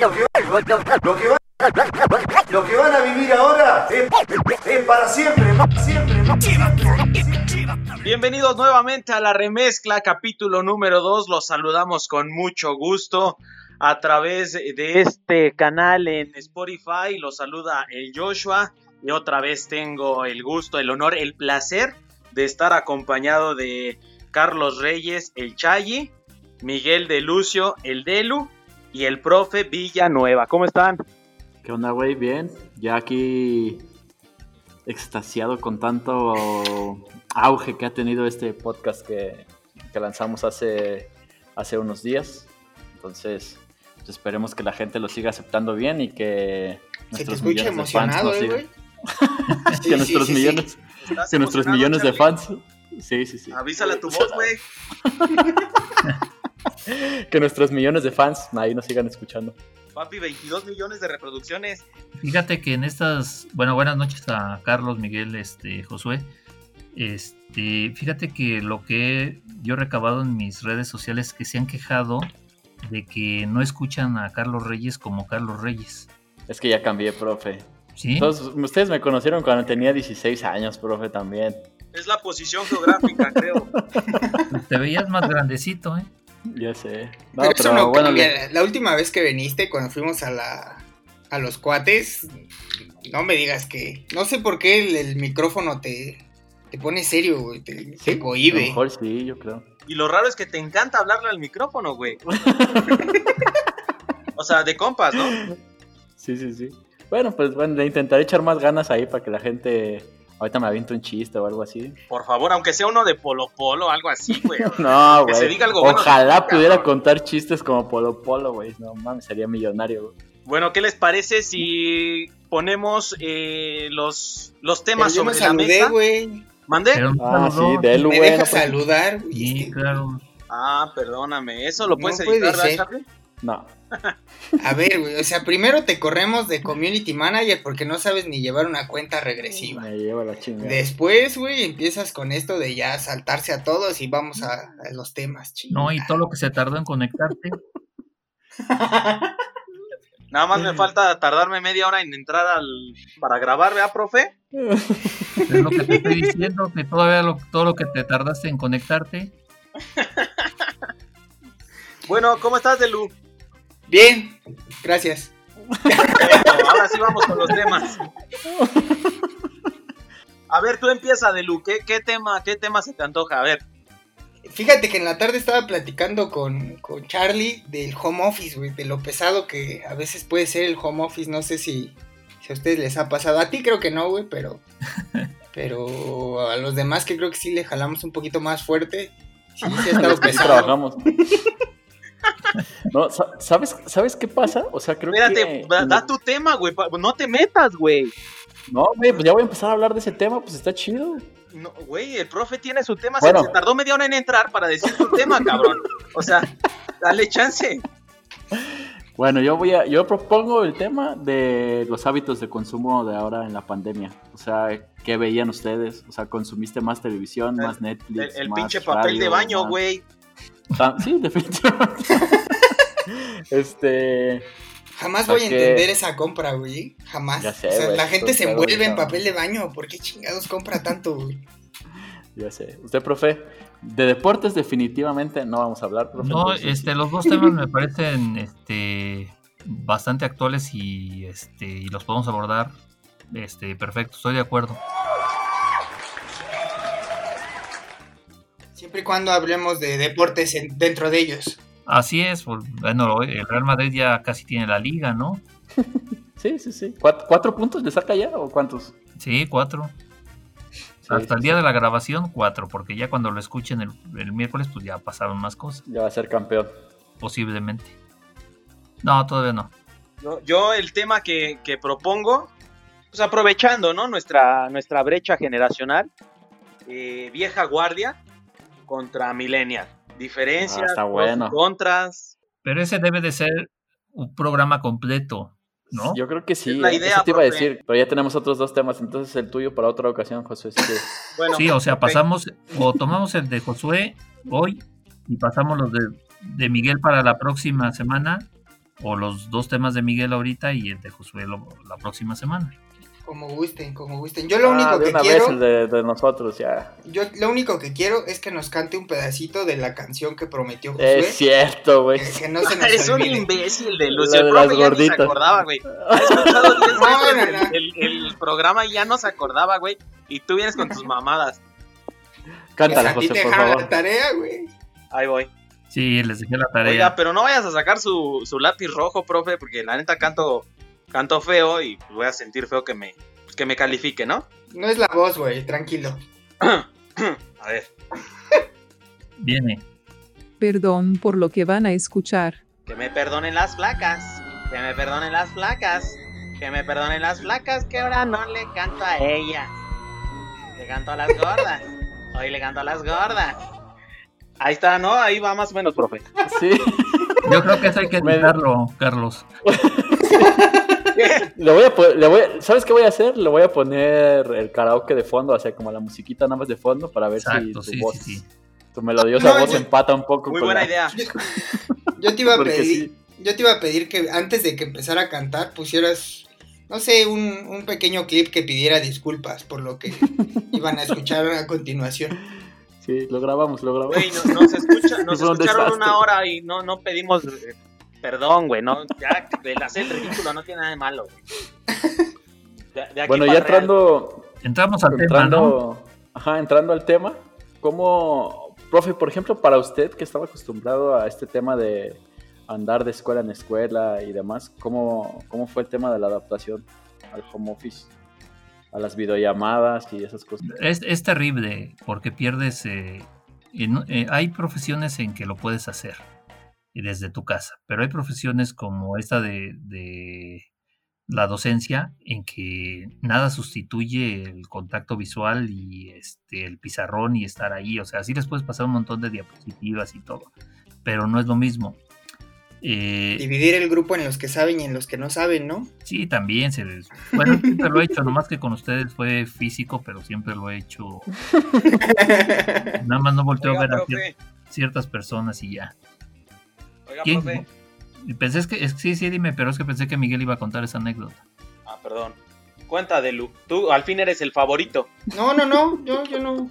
Lo que, van a vivir ahora es, para siempre, siempre. Bienvenidos nuevamente a la remezcla, capítulo número 2. Los saludamos con mucho gusto a través de este canal en Spotify. Los saluda el Joshua y otra vez tengo el gusto, el honor, el placer de estar acompañado de Carlos Reyes, el Chayi, Miguel de Lucio, el Delu y el profe Villanueva. ¿Cómo están? ¿Qué onda, güey? Bien. Ya aquí extasiado con tanto auge que ha tenido este podcast que, lanzamos hace, hace unos días. Entonces, pues esperemos que la gente lo siga aceptando bien y que nuestros millones de fans ¿eh, que nuestros millones, que nuestros millones de fans. Sí, sí, sí. Avísale a tu voz, güey. que nuestros millones de fans ahí nos sigan escuchando. Papi, 22 millones de reproducciones. Fíjate que en estas, bueno, buenas noches a Carlos, Miguel, este, Josué. Este, fíjate que lo que yo he recabado en mis redes sociales que se han quejado de que no escuchan a Carlos Reyes como Carlos Reyes. Es que ya cambié, profe. ¿Sí? ustedes me conocieron cuando tenía 16 años, profe, también. Es la posición geográfica, creo. Te veías más grandecito, ¿eh? Ya sé. pero, eso no bueno, La última vez que viniste, cuando fuimos a la a los cuates, no me digas que. No sé por qué el, micrófono te, te pone serio, güey. Te, ¿Sí? cohibe. mejor sí, yo creo. Y lo raro es que te encanta hablarle al micrófono, güey. o sea, de compas, ¿no? Sí, sí, sí. Bueno, pues bueno, intentaré echar más ganas ahí para que la gente Ahorita me aviento un chiste o algo así. Por favor, aunque sea uno de Polo Polo, algo así, güey. no, güey. Que se diga algo Ojalá pudiera contar chistes como Polo Polo, güey. No mames, sería millonario, güey. Bueno, ¿qué les parece si ponemos eh, los, los temas Pero yo sobre me saludé, güey. ¿Mandé? Ah, sí, de ¿Me deja saludar? Sí, claro. Ah, perdóname. ¿Eso lo puedes no editar, Charlie? No. A ver, güey, o sea, primero te corremos de community manager porque no sabes ni llevar una cuenta regresiva. Me lleva la chingada. Después, güey, empiezas con esto de ya saltarse a todos y vamos a, los temas, chingada. No, y todo lo que se tardó en conectarte. Nada más me falta tardarme media hora en entrar al para grabar, ¿verdad, profe? Es lo que te estoy diciendo, que todavía todo lo que te tardaste en conectarte. bueno, ¿cómo estás, Delu? Bien, gracias. ahora sí vamos con los temas. A ver, tú empieza, Delu. ¿Qué, qué, tema, ¿Qué tema se te antoja? A ver. Fíjate que en la tarde estaba platicando con, con Charlie del home office, güey, de lo pesado que a veces puede ser el home office. No sé si, si a ustedes les ha pasado. A ti creo que no, güey, pero, pero a los demás que creo que sí le jalamos un poquito más fuerte. Sí, sí ha estado pesado. Trabajamos. No, ¿sabes, ¿Sabes qué pasa? O sea, creo Espérate, da tu tema, güey. No te metas, güey. No, güey, pues ya voy a empezar a hablar de ese tema, pues está chido. No, güey, el profe tiene su tema. Se, tardó media hora en entrar para decir su tema, cabrón. O sea, dale chance. Bueno, yo voy a, yo propongo el tema de los hábitos de consumo de ahora en la pandemia. O sea, ¿qué veían ustedes? O sea, ¿consumiste más televisión, más Netflix? El, el pinche papel de baño, güey. Sí, definitivamente. este. Jamás voy a entender esa compra, güey. Jamás. o sea, la gente se envuelve en papel de baño. ¿Por qué chingados compra tanto, güey? Ya sé. Usted, profe, de deportes definitivamente no vamos a hablar, profe. No, este, los dos temas me parecen este, bastante actuales y, este, y los podemos abordar este, perfecto. Estoy de acuerdo. Siempre y cuando hablemos de deportes dentro de ellos. Así es, bueno, el Real Madrid ya casi tiene la liga, ¿no? sí, sí, sí. ¿Cuatro, puntos le saca ya o cuántos? Sí, cuatro. Hasta el día de la grabación, cuatro, porque ya cuando lo escuchen el, miércoles, pues ya pasaron más cosas. Ya va a ser campeón. Posiblemente. No, todavía no. Yo, el tema que, propongo, pues aprovechando, ¿no? Nuestra, nuestra brecha generacional, eh, vieja guardia contra Millennial diferencias, ah, contras. Pero ese debe de ser un programa completo, ¿no? Yo creo que sí. la ¿eh? idea, te iba a decir, pero ya tenemos otros dos temas, entonces el tuyo para otra ocasión, Josué. sí, o sea, pasamos o tomamos el de Josué hoy y pasamos los de, Miguel para la próxima semana o los dos temas de Miguel ahorita y el de Josué lo- la próxima semana. Como gusten, como gusten. Yo lo Ah, único de que una quiero, vez el de, de nosotros, ya. yo lo único que quiero es que nos cante un pedacito de la canción que prometió Josué. Es cierto, güey. que, que no se nos Eres un imbécil de La Lucio. De profe las ya ni se gorditas. acordaba, güey. No, no, el, no. el- el programa ya no se acordaba, güey. Y tú vienes con tus mamadas. Cántala, Pues a ti José, te por favor. la tarea, güey. Ahí voy. Sí, les dejé la tarea. Oiga, pero no vayas a sacar su, su lápiz rojo, profe, porque la neta canto, canto feo y voy a sentir feo que me, que me califique, ¿no? No es la voz, güey, tranquilo. A ver. Viene. Perdón por lo que van a escuchar. Que me perdonen las flacas. Que me perdonen las flacas. Que me perdonen las flacas. Que ahora no le canto a ella. Le canto a las gordas. Hoy le canto a las gordas. Ahí está, ¿no? Ahí va más o menos, profe. Sí. Yo creo que eso hay que Me- editarlo, Carlos. Le voy a po- le voy a- ¿Sabes qué voy a hacer? Le voy a poner el karaoke de fondo, o sea, como la musiquita nada más de fondo para ver Exacto, si tu sí, voz, sí, sí. tu melodiosa No, voz yo- empata un poco Muy con buena la- idea. Yo te iba a pedir, sí. yo te iba a pedir que antes de que empezara a cantar pusieras, no sé, un, un pequeño clip que pidiera disculpas por lo que iban a escuchar a continuación. Sí, lo grabamos, lo grabamos. Güey, nos, escucha, nos un escucharon una hora y no, no pedimos eh, perdón, güey. No, ya, el hacer el ridículo no tiene nada de malo, güey. De- de aquí bueno, ya real. entrando, Entramos al tema, ¿no? entrando, ajá, entrando al tema, ¿cómo, profe, por ejemplo, para usted que estaba acostumbrado a este tema de andar de escuela en escuela y demás, ¿cómo, cómo fue el tema de la adaptación al home office, a las videollamadas y esas cosas? Es, es terrible porque pierdes... eh, en- eh, hay profesiones en que lo puedes hacer desde tu casa, pero hay profesiones como esta de, de la docencia en que nada sustituye el contacto visual y este, el pizarrón y estar ahí. O sea, sí les puedes pasar un montón de diapositivas y todo, pero no es lo mismo. Eh, Dividir el grupo en los que saben y en los que no saben, ¿no? Sí, también se les... Bueno, siempre lo he hecho, nomás que con ustedes fue físico, pero siempre lo he hecho. Nada más no volteo Oiga, a ver a profe, ciertas personas y ya. Oiga, ¿Quién? profe. Pensé es que, es- sí, sí, dime, pero es que pensé que Miguel iba a contar esa anécdota. Ah, perdón. Cuenta de Lu. Tú al fin eres el favorito. No, no, no, yo, yo no,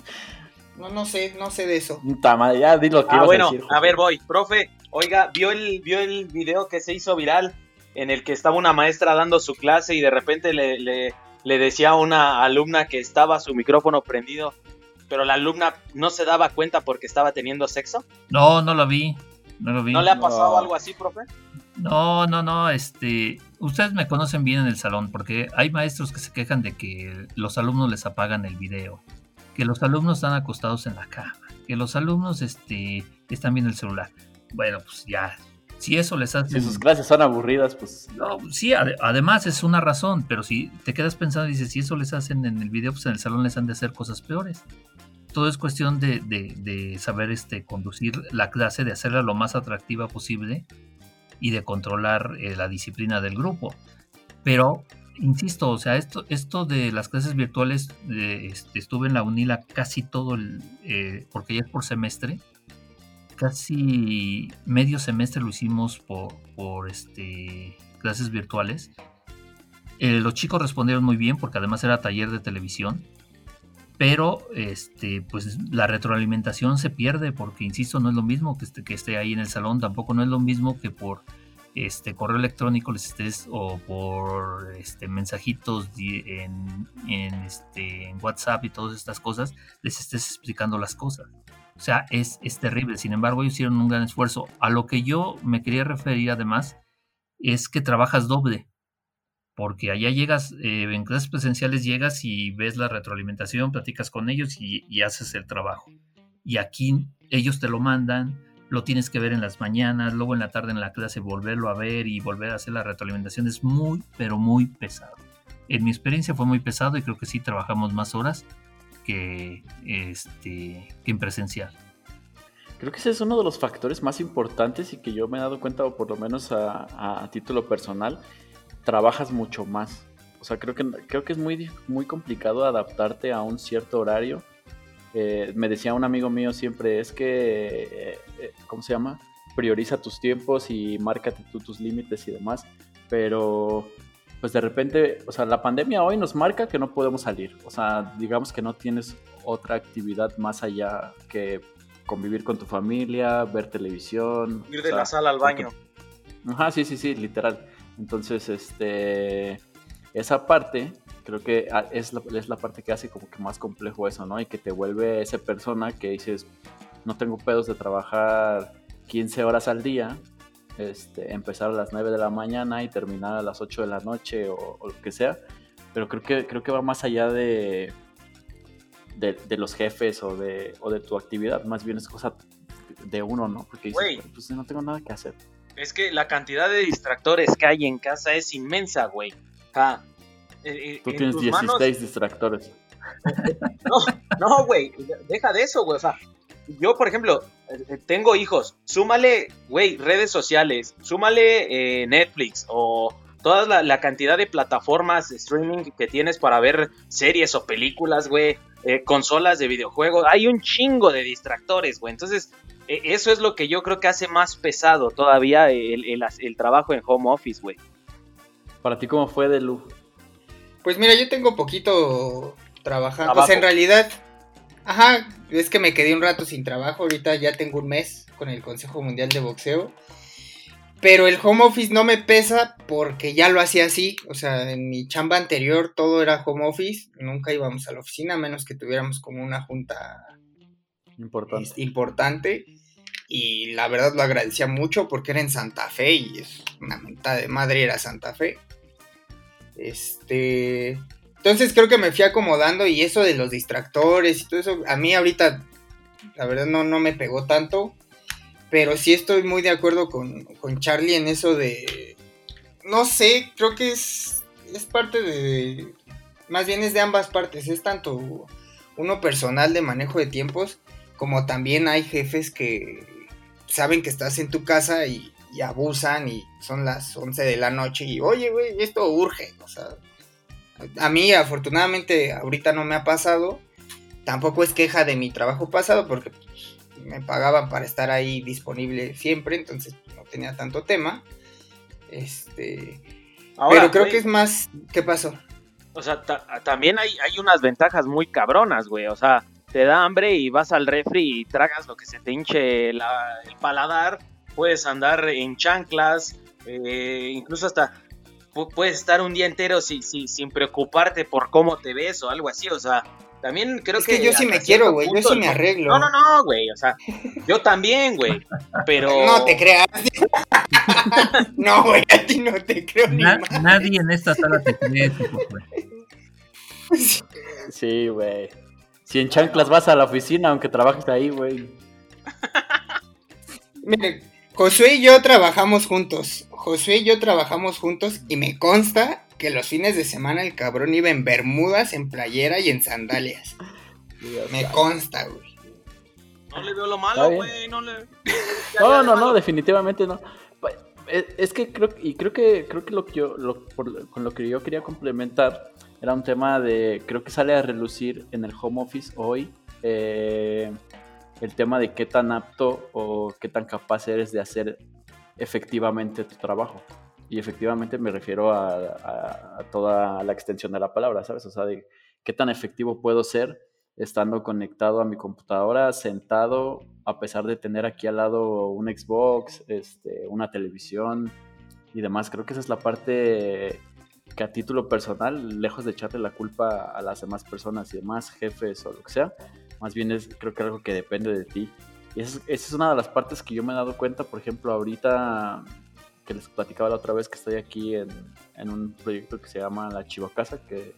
no, no sé, no sé de eso. Puta madre, ya di lo que Ah, ibas bueno, a decir. a ver, voy. Profe, oiga, ¿vio el, ¿vio el video que se hizo viral en el que estaba una maestra dando su clase y de repente le, le, le decía a una alumna que estaba su micrófono prendido, pero la alumna no se daba cuenta porque estaba teniendo sexo? No, no lo vi. No lo vi. ¿No le ha pasado No. algo así, profe? No, no, no, este, ustedes me conocen bien en el salón porque hay maestros que se quejan de que los alumnos les apagan el video, que los alumnos están acostados en la cama, que los alumnos, este, están viendo el celular. Bueno, pues ya, si eso les hace... Si sus clases son aburridas, pues No, sí, ade- además es una razón, pero si te quedas pensando y dices, si eso les hacen en el video, pues en el salón les han de hacer cosas peores. Todo es cuestión de, saber este, conducir la clase, de hacerla lo más atractiva posible y de controlar eh, la disciplina del grupo. Pero, insisto, o sea, esto, de las clases virtuales, este, estuve en la UNILA casi todo el, eh, porque ya es por semestre, casi medio semestre lo hicimos por, por este, clases virtuales. Eh, los chicos respondieron muy bien porque además era taller de televisión. Pero este, pues la retroalimentación se pierde porque, insisto, no es lo mismo que esté, que esté ahí en el salón, tampoco no es lo mismo que por este correo electrónico les estés o por este mensajitos en, en, este, en WhatsApp y todas estas cosas, les estés explicando las cosas. O sea, es, es terrible. Sin embargo, ellos hicieron un gran esfuerzo. A lo que yo me quería referir además es que trabajas doble. Porque allá llegas, eh, en clases presenciales llegas y ves la retroalimentación, platicas con ellos y, haces el trabajo. Y aquí ellos te lo mandan, lo tienes que ver en las mañanas, luego en la tarde en la clase volverlo a ver y volver a hacer la retroalimentación. Es muy, pero muy pesado. En mi experiencia fue muy pesado y creo que sí trabajamos más horas que, este, que en presencial. Creo que ese es uno de los factores más importantes y que yo me he dado cuenta, o por lo menos a título personal, trabajas mucho más. O sea, creo que, creo que es muy, muy complicado adaptarte a un cierto horario. Eh, me decía un amigo mío siempre, es que, eh, eh, ¿cómo se llama? prioriza tus tiempos y márcate tú tus límites y demás, pero pues de repente, o sea, la pandemia hoy nos marca que no podemos salir, o sea, digamos que no tienes otra actividad más allá que convivir con tu familia, ver televisión. Ir de la sala al baño. Ajá, sí, sí, sí, literal. Entonces, este, esa parte creo que ah, es la, es la parte que hace como que más complejo eso, ¿no? Y que te vuelve esa persona que dices, no tengo pedos de trabajar 15 horas al día, este, empezar a las 9 de la mañana y terminar a las 8 de la noche o, lo que sea. Pero creo que, creo que va más allá de, de, los jefes o de, o de tu actividad. Más bien es cosa de uno, ¿no? Porque dices, pues no tengo nada que hacer. Es que la cantidad de distractores que hay en casa es inmensa, güey. Eh, eh, Tú tienes 16 distractores. No, no, güey. Deja de eso, güey. O sea, yo, por ejemplo, eh, tengo hijos. Súmale, güey, redes sociales. Súmale Netflix o toda la, cantidad de plataformas de streaming que tienes para ver series o películas, güey. consolas de videojuegos. Hay un chingo de distractores, güey. Entonces, eso es lo que yo creo que hace más pesado todavía el, trabajo en home office, güey. ¿Para ti cómo fue, Delu? Pues mira, yo tengo poquito trabajando. Pues en realidad, ajá, es que me quedé un rato sin trabajo. Ahorita ya tengo un mes con el Consejo Mundial de Boxeo. Pero el home office no me pesa porque ya lo hacía así. O sea, en mi chamba anterior todo era home office. Nunca íbamos a la oficina a menos que tuviéramos como una junta importante. importante. Y la verdad lo agradecía mucho porque era en Santa Fe y es una mentada de madre era Santa Fe. Este. Entonces creo que me fui acomodando y eso de los distractores y todo eso, a mí ahorita, la verdad no, no me pegó tanto. Pero sí estoy muy de acuerdo con, con Charlie en eso de. No sé, creo que es, es parte de. Más bien es de ambas partes. Es tanto uno personal de manejo de tiempos, como también hay jefes que saben que estás en tu casa y, abusan y son las 11 de la noche y oye, güey, esto urge. O sea, a mí afortunadamente ahorita no me ha pasado. Tampoco es queja de mi trabajo pasado porque me pagaban para estar ahí disponible siempre, entonces no tenía tanto tema. Este, pero creo que es más, ¿qué pasó? O sea, también hay, hay unas ventajas muy cabronas, güey. O sea, te da hambre y vas al refri y tragas lo que se te hinche el paladar, puedes andar en chanclas, eh, incluso hasta puedes estar un día entero sin, sin, preocuparte por cómo te ves o algo así, o sea, también creo que... Es que yo sí me quiero, güey, yo sí me arreglo. No, no, no, güey, o sea, yo también, güey, pero... No te creas. no, güey, a ti no te creo ni Nadie en esta sala te cree, güey. Sí, güey. Si en chanclas vas a la oficina, aunque trabajes ahí, güey. Mire, Josué y yo trabajamos juntos. Josué y yo trabajamos juntos y me consta que los fines de semana el cabrón iba en bermudas, en playera y en sandalias. me consta, güey. No le veo lo malo, güey. No, le... no, no, no, definitivamente no. Es que creo y creo que creo que lo que yo con lo que yo quería complementar era un tema de, creo que sale a relucir en el home office hoy, eh, el tema de qué tan apto o qué tan capaz eres de hacer efectivamente tu trabajo. Y efectivamente me refiero a, toda la extensión de la palabra, ¿sabes? O sea, de qué tan efectivo puedo ser estando conectado a mi computadora, sentado, a pesar de tener aquí al lado un Xbox, este, una televisión y demás. Creo que esa es la parte que a título personal, lejos de echarle la culpa a las demás personas y demás jefes o lo que sea, más bien es creo que algo que depende de ti. Y esa es, una de las partes que yo me he dado cuenta, por ejemplo, ahorita que les platicaba la otra vez que estoy aquí en, en un proyecto que se llama La Chivacasa, que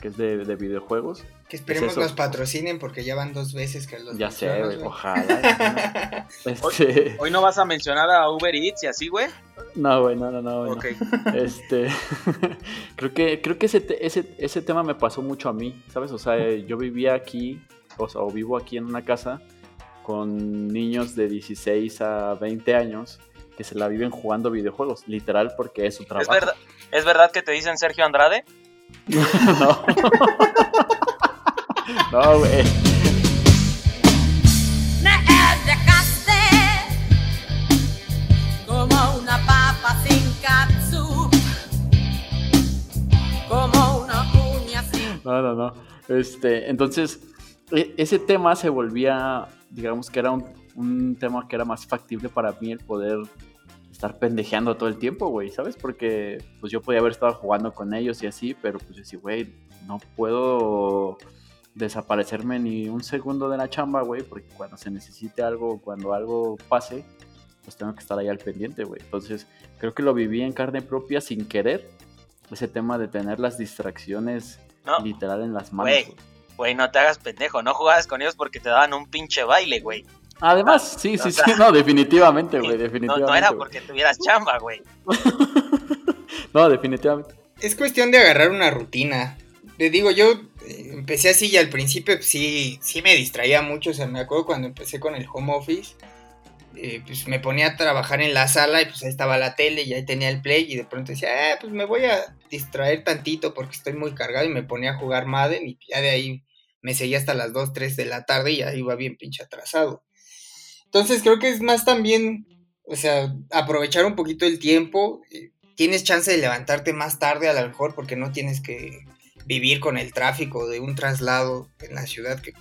que es de, videojuegos. Que esperemos nos patrocinen porque ya van dos veces que los Ya sé, ojalá. Este ¿Hoy, no vas a mencionar a Uber Eats y así, güey? No, güey, no, no, no. Este, creo que, creo que ese, ese, ese tema me pasó mucho a mí, ¿sabes? O sea, yo vivía aquí, o sea, o vivo aquí en una casa con niños de 16 a 20 años que se la viven jugando videojuegos, literal, porque es su trabajo. ¿Es verdad, ¿es verdad que te dicen Sergio Andrade? no. no, güey. No, no, no. Este, entonces, e, ese tema se volvía, digamos que era un, un tema que era más factible para mí el poder estar pendejeando todo el tiempo, güey, ¿sabes? Porque pues yo podía haber estado jugando con ellos y así, pero pues yo sí, güey, no puedo desaparecerme ni un segundo de la chamba, güey, porque cuando se necesite algo, cuando algo pase, pues tengo que estar ahí al pendiente, güey. Entonces, creo que lo viví en carne propia sin querer, ese tema de tener las distracciones No, literal en las manos. Güey, no te hagas pendejo. No jugabas con ellos porque te daban un pinche baile, güey. Además, sí, o sí, sea, sí, no, definitivamente, güey, No, definitivamente. no era güey. porque tuvieras chamba, güey. no, definitivamente. Es cuestión de agarrar una rutina. Te digo, yo eh, empecé así y al principio pues, sí, sí me distraía mucho. O sea, me acuerdo cuando empecé con el home office, eh, pues me ponía a trabajar en la sala y pues ahí estaba la tele y ahí tenía el play y de pronto decía, ah, pues me voy a distraer tantito porque estoy muy cargado y me ponía a jugar Madden y ya de ahí me seguía hasta las 2, 3 de la tarde y ya iba bien pinche atrasado. Entonces creo que es más también, o sea, aprovechar un poquito el tiempo. eh, tienes chance de levantarte más tarde a lo mejor porque no tienes que vivir con el tráfico de un traslado en la ciudad que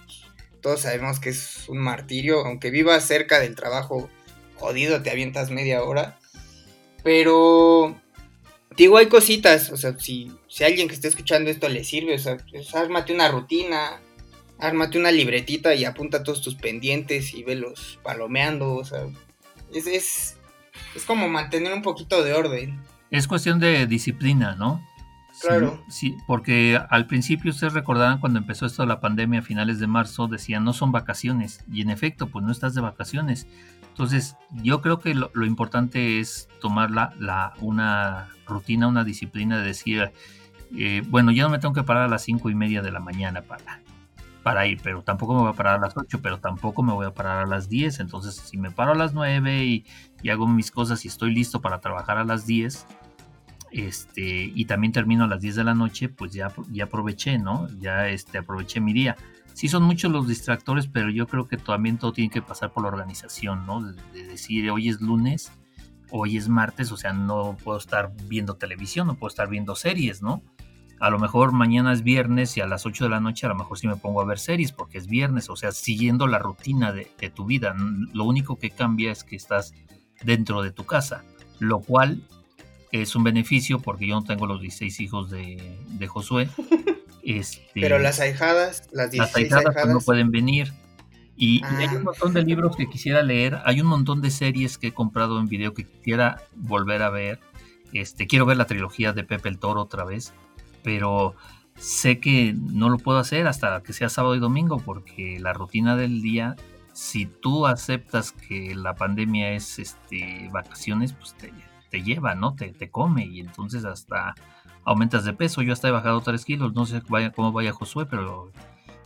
todos sabemos que es un martirio, aunque vivas cerca del trabajo jodido te avientas media hora, pero digo hay cositas, o sea, si, si alguien que esté escuchando esto le sirve, o sea, pues, una rutina, ármate una libretita y apunta todos tus pendientes y velos palomeando, o sea, es, es, es como mantener un poquito de orden. Es cuestión de disciplina, ¿no? Sí, Claro. Sí, porque al principio ustedes recordarán cuando empezó esto de la pandemia a finales de marzo, decían no son vacaciones. Y en efecto, pues no estás de vacaciones. Entonces, yo creo que lo, lo importante es tomar la, la- una rutina, una disciplina de decir, eh, bueno, ya no me tengo que parar a las cinco y media de la mañana para, para ir, pero tampoco me voy a parar a las 8, pero tampoco me voy a parar a las 10. Entonces, si me paro a las 9 y, hago mis cosas y estoy listo para trabajar a las 10, este, y también termino a las 10 de la noche, pues ya, ya aproveché, ¿no? Ya este, aproveché mi día. Sí son muchos los distractores, pero yo creo que también todo tiene que pasar por la organización, ¿no? De, de decir, hoy es lunes, hoy es martes, o sea, no puedo estar viendo televisión, no puedo estar viendo series, ¿no? A lo mejor mañana es viernes y a las 8 de la noche a lo mejor sí me pongo a ver series porque es viernes, o sea, siguiendo la rutina de, de tu vida. Lo único que cambia es que estás dentro de tu casa, lo cual es un beneficio porque yo no tengo los 16 hijos de, de Josué. Este, Pero las ahijadas, las las 16 ahijadas pues, no pueden venir. Y, y Ah. hay un montón de libros que quisiera leer, hay un montón de series que he comprado en video que quisiera volver a ver. Este, quiero ver la trilogía de Pepe el Toro otra vez, pero sé que no lo puedo hacer hasta que sea sábado y domingo porque la rutina del día, si tú aceptas que la pandemia es este, vacaciones, pues te, te lleva, ¿no? Te, te come y entonces hasta aumentas de peso. Yo hasta he bajado 3 kilos, no sé vaya, cómo vaya Josué, pero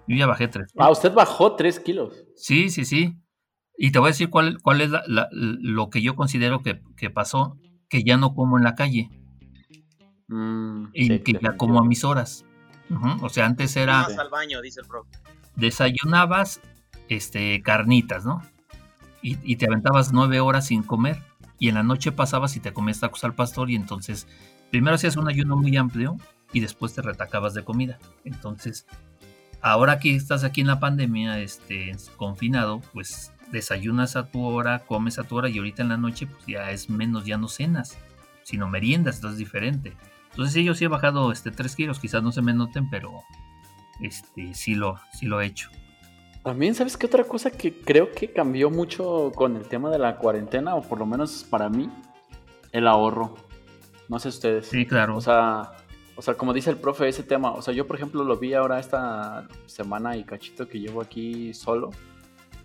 yo ya bajé 3 Ah, usted bajó 3 kilos. Sí, sí, sí. Y te voy a decir cuál, cuál es la- la- lo que yo considero que, que pasó, que ya no como en la calle Mm, sí, que ya como a mis horas. O sea, antes era Vas al baño, dice el profe. desayunabas este, carnitas, ¿no? Y, y te aventabas nueve horas sin comer. Y en la noche pasabas y te comías tacos al pastor y entonces primero hacías un ayuno muy amplio y después te retacabas de comida. Entonces, ahora que estás aquí en la pandemia, este, confinado, pues desayunas a tu hora, comes a tu hora y ahorita en la noche pues ya es menos, ya no cenas, sino meriendas, entonces es diferente. Entonces sí, yo sí he bajado este 3 kilos, quizás no se me noten, pero este, sí, lo, sí lo he hecho. También, ¿sabes qué otra cosa que creo que cambió mucho con el tema de la cuarentena, o por lo menos para mí? El ahorro. No sé ustedes. Sí, claro. O sea, o sea, como dice el profe, ese tema, o sea, yo por ejemplo lo vi ahora esta semana y cachito que llevo aquí solo.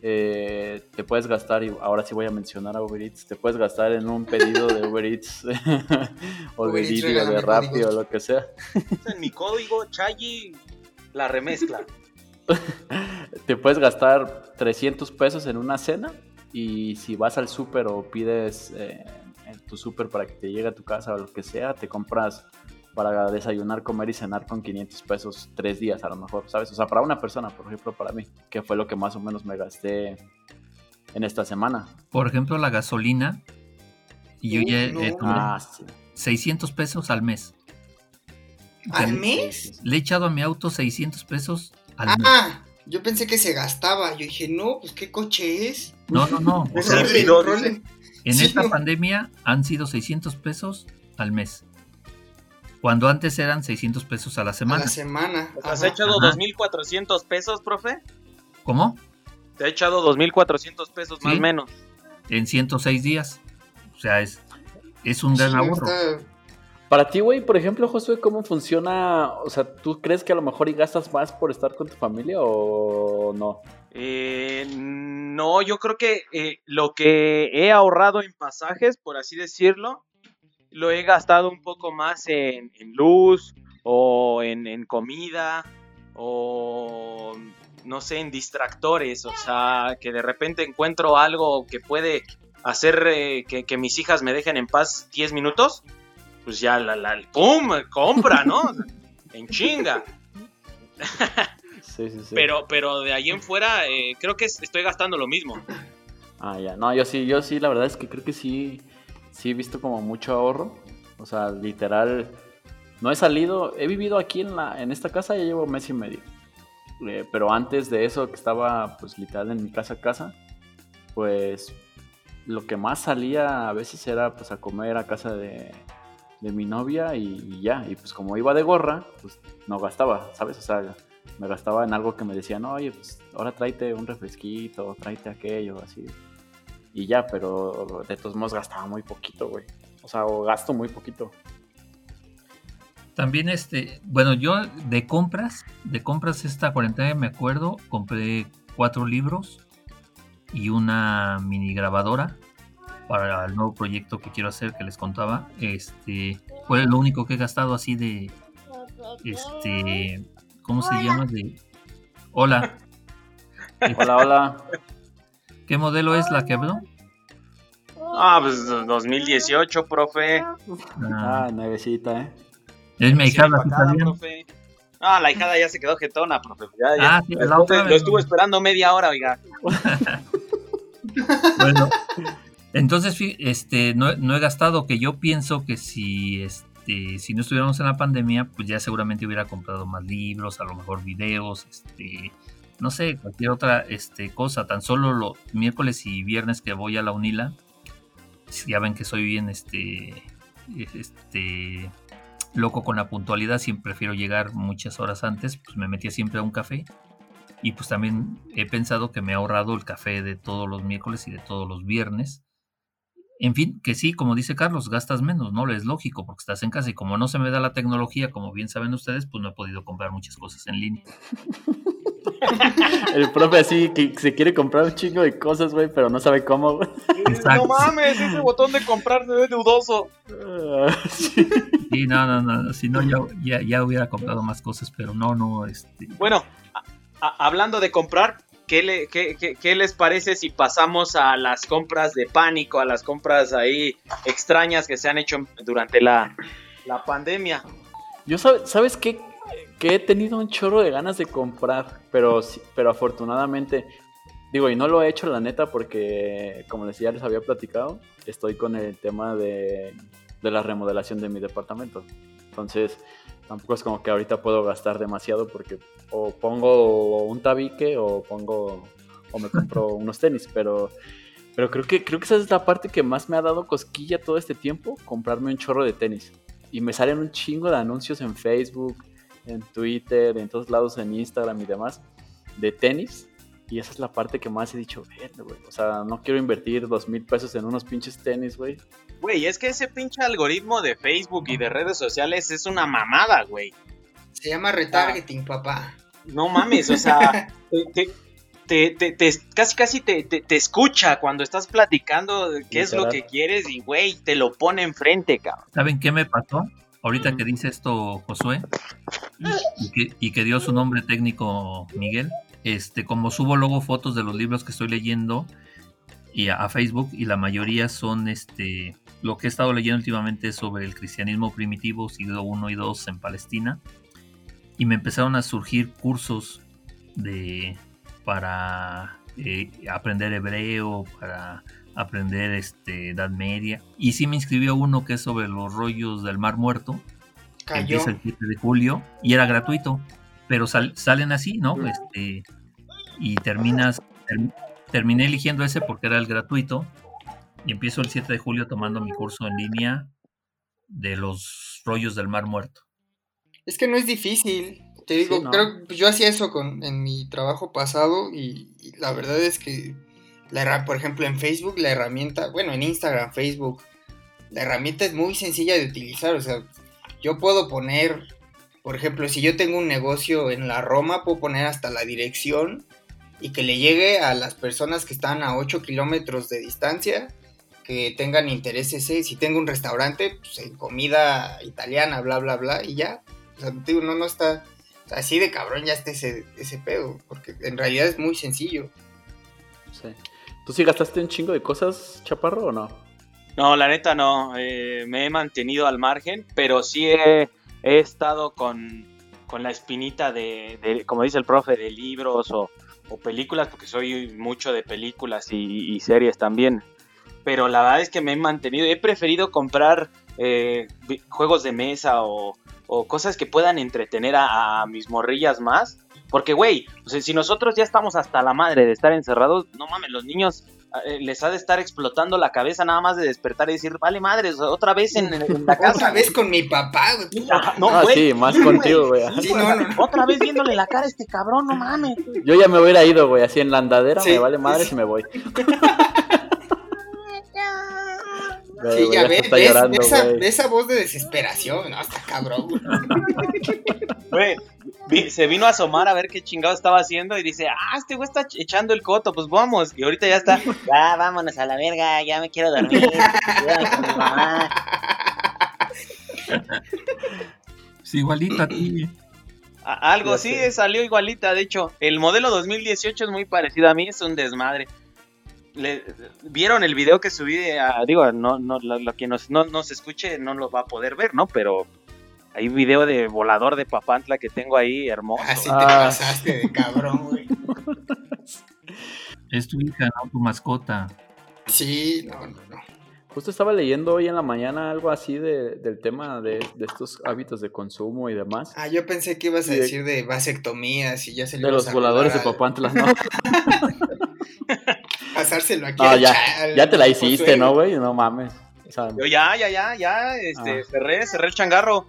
Eh, te puedes gastar, y ahora sí voy a mencionar a Uber Eats, te puedes gastar en un pedido de Uber Eats o de Uber Didi o de Rappi o lo que sea. En mi código, Chayi, la remezcla. te puedes gastar 300 pesos en una cena y si vas al súper o pides eh, en tu súper para que te llegue a tu casa o lo que sea, te compras para desayunar, comer y cenar con 500 pesos tres días a lo mejor, ¿sabes? O sea, para una persona, por ejemplo, para mí, que fue lo que más o menos me gasté en esta semana. Por ejemplo, la gasolina. Y yo ya eh, Ah, sí. 600 pesos al mes. ¿Al mes? Le he echado a mi auto 600 pesos al mes. Ah, yo pensé que se gastaba. Yo dije, no, pues qué coche es. No, no, no. o sea, en Sí, esta no. pandemia han sido 600 pesos al mes. Cuando antes eran 600 pesos a la A semana. la semana. ¿Has echado Ajá. 2.400 pesos, profe? ¿Cómo? Te he echado 2.400 pesos más o menos. En 106 días. O sea, es, es un gran Sí, ahorro. está- Para ti, güey, por ejemplo, Josué, ¿cómo funciona? O sea, ¿tú crees que a lo mejor y gastas más por estar con tu familia o no? Eh, no, yo creo que eh, lo que he ahorrado en pasajes, por así decirlo, lo he gastado un poco más en, en luz o en, en comida o no sé, en distractores. O sea, que de repente encuentro algo que puede hacer eh, que, que mis hijas me dejen en paz 10 minutos. Pues ya la, la, ¡pum! Compra, ¿no? en chinga. Sí, sí, sí. Pero, pero de ahí en fuera, eh, creo que es- estoy gastando lo mismo. Ah, ya. No, yo sí, yo sí, la verdad es que creo que sí, sí he visto como mucho ahorro. O sea, literal, no he salido, he vivido aquí en, la, en esta casa, ya llevo mes y medio. Eh, pero antes de eso, que estaba pues literal en mi casa casa, pues lo que más salía a veces era pues a comer a casa de, de mi novia y, y ya. Y pues como iba de gorra, pues no gastaba, ¿sabes? O sea, me gastaba en algo que me decían, oye, pues ahora tráete un refresquito, tráete aquello, así. Y ya, pero de todos modos gastaba muy poquito, güey. O sea, o gasto muy poquito. También este, bueno, yo de compras, de compras esta cuarentena me acuerdo, compré cuatro libros y una mini grabadora para el nuevo proyecto que quiero hacer que les contaba. Este, fue lo único que he gastado así de, este, ¿cómo se llama? De, hola, Hola, hola. ¿Qué modelo es la que habló? Ah, pues 2018, profe. Ah, Ah, nuevecita, ¿eh? es mi hijada, ¿sí. Ah, la hijada ya se quedó jetona, profe. Ya, ya. Ah, sí, la otra estuve- lo vez. estuvo esperando media hora, oiga. Bueno, entonces, este, no, no he gastado, que yo pienso que si, este, si no estuviéramos en la pandemia, pues ya seguramente hubiera comprado más libros, a lo mejor videos, este, no sé, cualquier otra este, cosa. Tan solo los miércoles y viernes que voy a la UNILA, ya ven que soy bien, este, este, loco con la puntualidad, siempre prefiero llegar muchas horas antes, pues me metía siempre a un café. Y pues también he pensado que me he ahorrado el café de todos los miércoles y de todos los viernes. En fin, que sí, como dice Carlos, gastas menos, ¿no? Es lógico, porque estás en casa y como no se me da la tecnología, como bien saben ustedes, pues no he podido comprar muchas cosas en línea. El profe así que se quiere comprar un chingo de cosas, güey, pero no sabe cómo, güey. No mames, ese botón de comprar se ve dudoso. Ah, sí. Sí, no, no, no, si no ya, ya, ya hubiera comprado más cosas, pero no, no, este... Bueno, a- a- hablando de comprar, ¿qué, le- qué- qué- qué les parece si pasamos a las compras de pánico, a las compras ahí extrañas que se han hecho durante la, la pandemia? Yo, sabe- ¿sabes qué? Que he tenido un chorro de ganas de comprar, pero, pero afortunadamente, digo, y no lo he hecho la neta porque, como les, ya les había platicado, estoy con el tema de, de la remodelación de mi departamento. Entonces, tampoco es como que ahorita puedo gastar demasiado porque o pongo un tabique o pongo o me compro unos tenis, pero pero creo que creo que esa es la parte que más me ha dado cosquilla todo este tiempo, comprarme un chorro de tenis. Y me salen un chingo de anuncios en Facebook, en Twitter, en todos lados, en Instagram y demás, de tenis. Y esa es la parte que más he dicho, "Verga, güey. O sea, no quiero invertir dos mil pesos en unos pinches tenis, güey. Güey, es que ese pinche algoritmo de Facebook y de redes sociales es una mamada, güey. Se llama retargeting, papá. No mames, o sea, te, te- te- te- te- casi casi te, te- te escucha cuando estás platicando qué es lo que quieres y, güey, te lo pone enfrente, cabrón. ¿Saben qué me pasó? Ahorita que dice esto Josué y que, y que dio su nombre técnico Miguel, este, como subo luego fotos de los libros que estoy leyendo y a, a Facebook y la mayoría son este lo que he estado leyendo últimamente es sobre el cristianismo primitivo, siglo 1 y 2 en Palestina y me empezaron a surgir cursos de para eh, aprender hebreo, para aprender este, Edad Media. Y sí me inscribió uno que es sobre los rollos del Mar Muerto. Cayó. empieza el 7 de julio y era gratuito, pero sal- salen así, ¿no? Este, y terminas, ter- terminé eligiendo ese porque era el gratuito y empiezo el 7 de julio tomando mi curso en línea de los rollos del Mar Muerto. Es que no es difícil. Te digo, ¿no? creo yo hacía eso con, en mi trabajo pasado y, y la verdad es que, la, por ejemplo, en Facebook la herramienta, bueno, en Instagram, Facebook, la herramienta es muy sencilla de utilizar. O sea, yo puedo poner, por ejemplo, si yo tengo un negocio en la Roma, puedo poner hasta la dirección y que le llegue a las personas que están a 8 kilómetros de distancia que tengan intereses, ¿eh? si tengo un restaurante, pues en comida italiana, bla, bla, bla, y ya. O sea, no, no está así de cabrón ya está ese, ese pedo, porque en realidad es muy sencillo. Sí. ¿Tú sí gastaste un chingo de cosas, chaparro, o no? No, la neta no. eh, me he mantenido al margen, pero sí he, estado con, con la espinita de, de, como dice el profe, de libros o, o películas, porque soy mucho de películas y, series también. Pero la verdad es que me he mantenido, he preferido comprar eh, juegos de mesa o, o cosas que puedan entretener a mis morrillas más. Porque, güey, o sea, si nosotros ya estamos hasta la madre de estar encerrados, no mames, los niños eh, les ha de estar explotando la cabeza nada más de despertar y decir, vale madres, otra vez en, en la casa. Otra vez con mi papá, güey. Ajá, No, ah, güey. sí, más sí, contigo, güey. Sí, no, no, no. Otra vez viéndole la cara a este cabrón, no mames. Yo ya me hubiera ido, güey, así en la andadera, Sí, me vale madre sí. si me voy. Sí, ya se ves, está ves, llorando, esa, voz de desesperación, no, está cabrón. güey. Güey, vi- se vino a asomar a ver qué chingado estaba haciendo y dice, ah, este güey está echando el coto, pues vamos. Y ahorita ya está, ya vámonos a la verga, ya me quiero dormir. con mi mamá". Sí, igualito aquí. A- Algo Ya sí, sé. salió igualita. De hecho, el modelo 2018 es muy parecido a mí, es un desmadre. Le- ¿Vieron el video que subí? de- a- digo, no, no, lo, lo que nos, no nos escuche no lo va a poder ver, ¿no? Pero hay un video de volador de Papantla que tengo ahí, hermoso. Así te Ah. pasaste de cabrón, güey. Es tu hija, no tu mascota. Sí, no, no, no. Justo estaba leyendo hoy en la mañana algo así de, del tema de, de estos hábitos de consumo y demás. Ah, yo pensé que ibas a de- decir de vasectomías y ya se le De los a voladores de Papantla, ¿no? Pasárselo aquí No, ya, chal, ya te la hiciste, ¿no, güey? No mames. O sea, Yo ya, ya, ya, ya, este, Ah. cerré, cerré el changarro.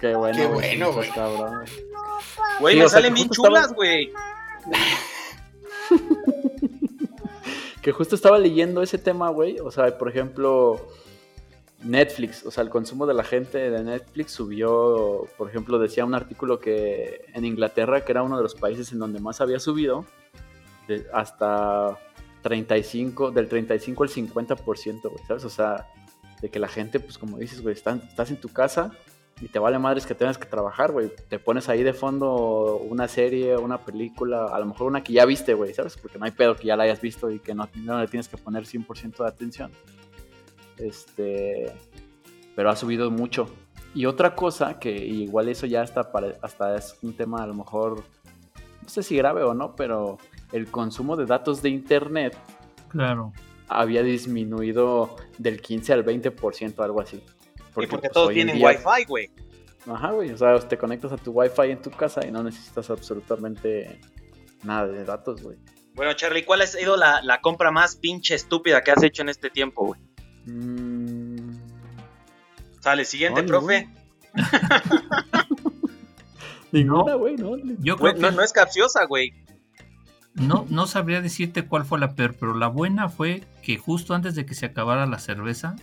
qué bueno. Qué bueno, güey. cabrón. Güey, Sí, me o sea, salen bien chulas, güey. Que justo estaba leyendo ese tema, güey. O sea, por ejemplo, Netflix, o sea, el consumo de la gente de Netflix subió, por ejemplo, decía un artículo que en Inglaterra, que era uno de los países en donde más había subido, de- hasta 35, del 35 al 50%, güey, ¿sabes? O sea, de que la gente, pues como dices, güey, están- estás en tu casa y te vale madres que tengas que trabajar, güey. Te pones ahí de fondo una serie, una película, a lo mejor una que ya viste, güey, ¿sabes? Porque no hay pedo que ya la hayas visto y que no, no le tienes que poner 100% de atención. Este, pero ha subido mucho. Y otra cosa que igual eso ya hasta, para, hasta es un tema a lo mejor, no sé si grave o no, pero el consumo de datos de internet Claro. había disminuido del 15 al 20%, algo así. Porque, porque pues, todos tienen día- wifi, güey. Ajá, güey. O sea, te conectas a tu wifi en tu casa y no necesitas absolutamente nada de datos, güey. Bueno, Charlie, ¿cuál ha sido la, la compra más pinche estúpida que has hecho en este tiempo, güey? Mm, Sale, siguiente, No, profe. Ninguna, güey, ¿no? Yo creo que no, no es capciosa, güey. No, no sabría decirte cuál fue la peor, pero la buena fue que justo antes de que se acabara la cerveza,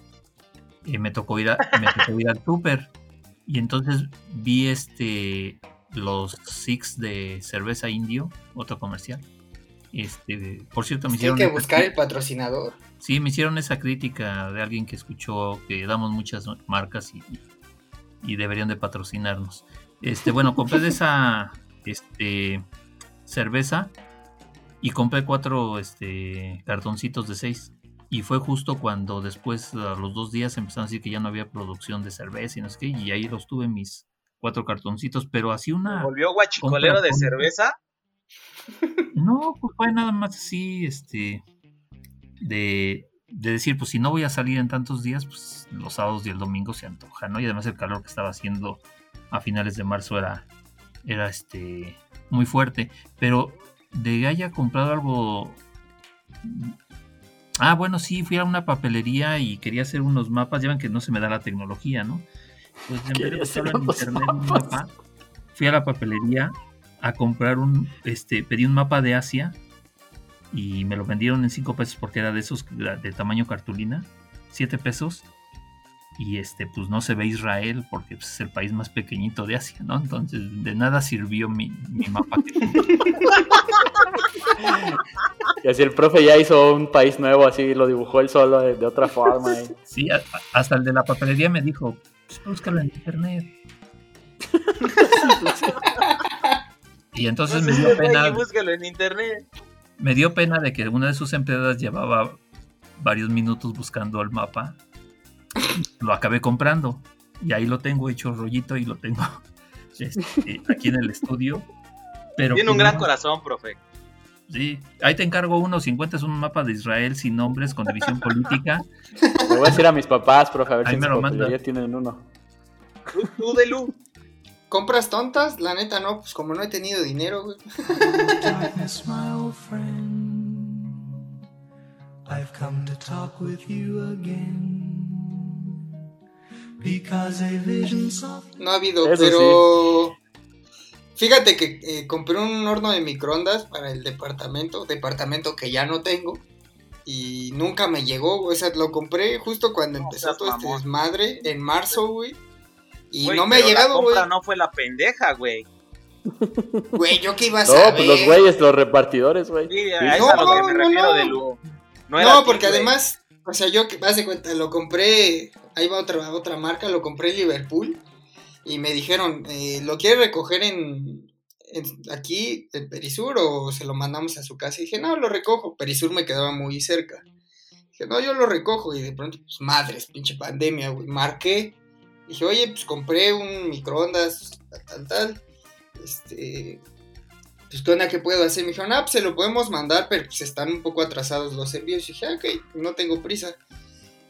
eh, me tocó ir a, me tocó ir al súper. Y entonces vi este los Six de cerveza indio, otro comercial. Este, por cierto, me hay hicieron que esa buscar el patrocinador. Sí, me hicieron esa crítica de alguien que escuchó que damos muchas marcas y, y deberían de patrocinarnos. Este, bueno, compré de esa este, cerveza y compré cuatro este, cartoncitos de seis. Y fue justo cuando después, a los dos días, empezaron a decir que ya no había producción de cerveza y no sé qué. Y ahí los tuve mis cuatro cartoncitos, pero así una... Volvió guachicolero de cerveza. No, pues fue nada más así, este, de, de decir, pues si no voy a salir en tantos días, pues los sábados y el domingo se antoja, ¿no? Y además el calor que estaba haciendo a finales de marzo era, era este, muy fuerte. Pero de que haya comprado algo... Ah, bueno, sí, fui a una papelería y quería hacer unos mapas, ya ven que no se me da la tecnología, ¿no? Pues en vez de buscarlo en internet un mapa, fui a la papelería a comprar un, este, pedí un mapa de Asia y me lo vendieron en 5 pesos porque era de esos de de tamaño cartulina, 7 pesos. Y este, pues no se ve Israel porque pues, es el país más pequeñito de Asia, ¿no? Entonces, de nada sirvió mi, mi mapa. que- Y así el profe ya hizo un país nuevo, así lo dibujó él solo de, de otra forma. y- Sí, a- hasta el de la papelería me dijo, pues búscalo en internet. y entonces me dio pena, búscalo en internet. me dio pena de que una de sus empleadas llevaba varios minutos buscando el mapa. Lo acabé comprando y ahí lo tengo hecho rollito y lo tengo este, aquí en el estudio. Pero Tiene un pues, gran no, corazón, profe. Sí, ahí te encargo uno. Si encuentras un mapa de Israel sin nombres, con división política, Le voy a decir a mis papás, profe, a ver Ahí si me lo manda. papelería tienen uno. Tú, de Lu. ¿Compras tontas? La neta no, pues como no he tenido dinero, güey. I've come to talk with you again. No ha habido, Eso pero. Fíjate que eh, compré un horno de microondas para el departamento, departamento que ya no tengo. Y nunca me llegó, güey. O sea, lo compré justo cuando No empezó todo este desmadre, en marzo, güey. Y Güey, no me ha la llegado, güey. no fue la pendeja, güey. Güey, yo qué iba a No, saber. pues los güeyes, los repartidores, güey. Sí, a eso No, es a lo que me no, refiero no. de Lu. No, No, ti, porque además, o sea, yo haz de cuenta, lo compré, ahí va otra, otra marca, lo compré en Liverpool y me dijeron, eh, ¿lo quiere recoger en, aquí, en Perisur, o se lo mandamos a su casa? Y dije, no, lo recojo, Perisur me quedaba muy cerca. Dije, no, yo lo recojo y de pronto, pues madres, pinche pandemia, güey, marqué. Dije, oye, pues compré un microondas, tal, tal, este... Pues, ¿qué onda? ¿Qué puedo hacer? Me dijeron, ah, pues se lo podemos mandar, pero pues están un poco atrasados los envíos. Y dije, ah, ok, no tengo prisa.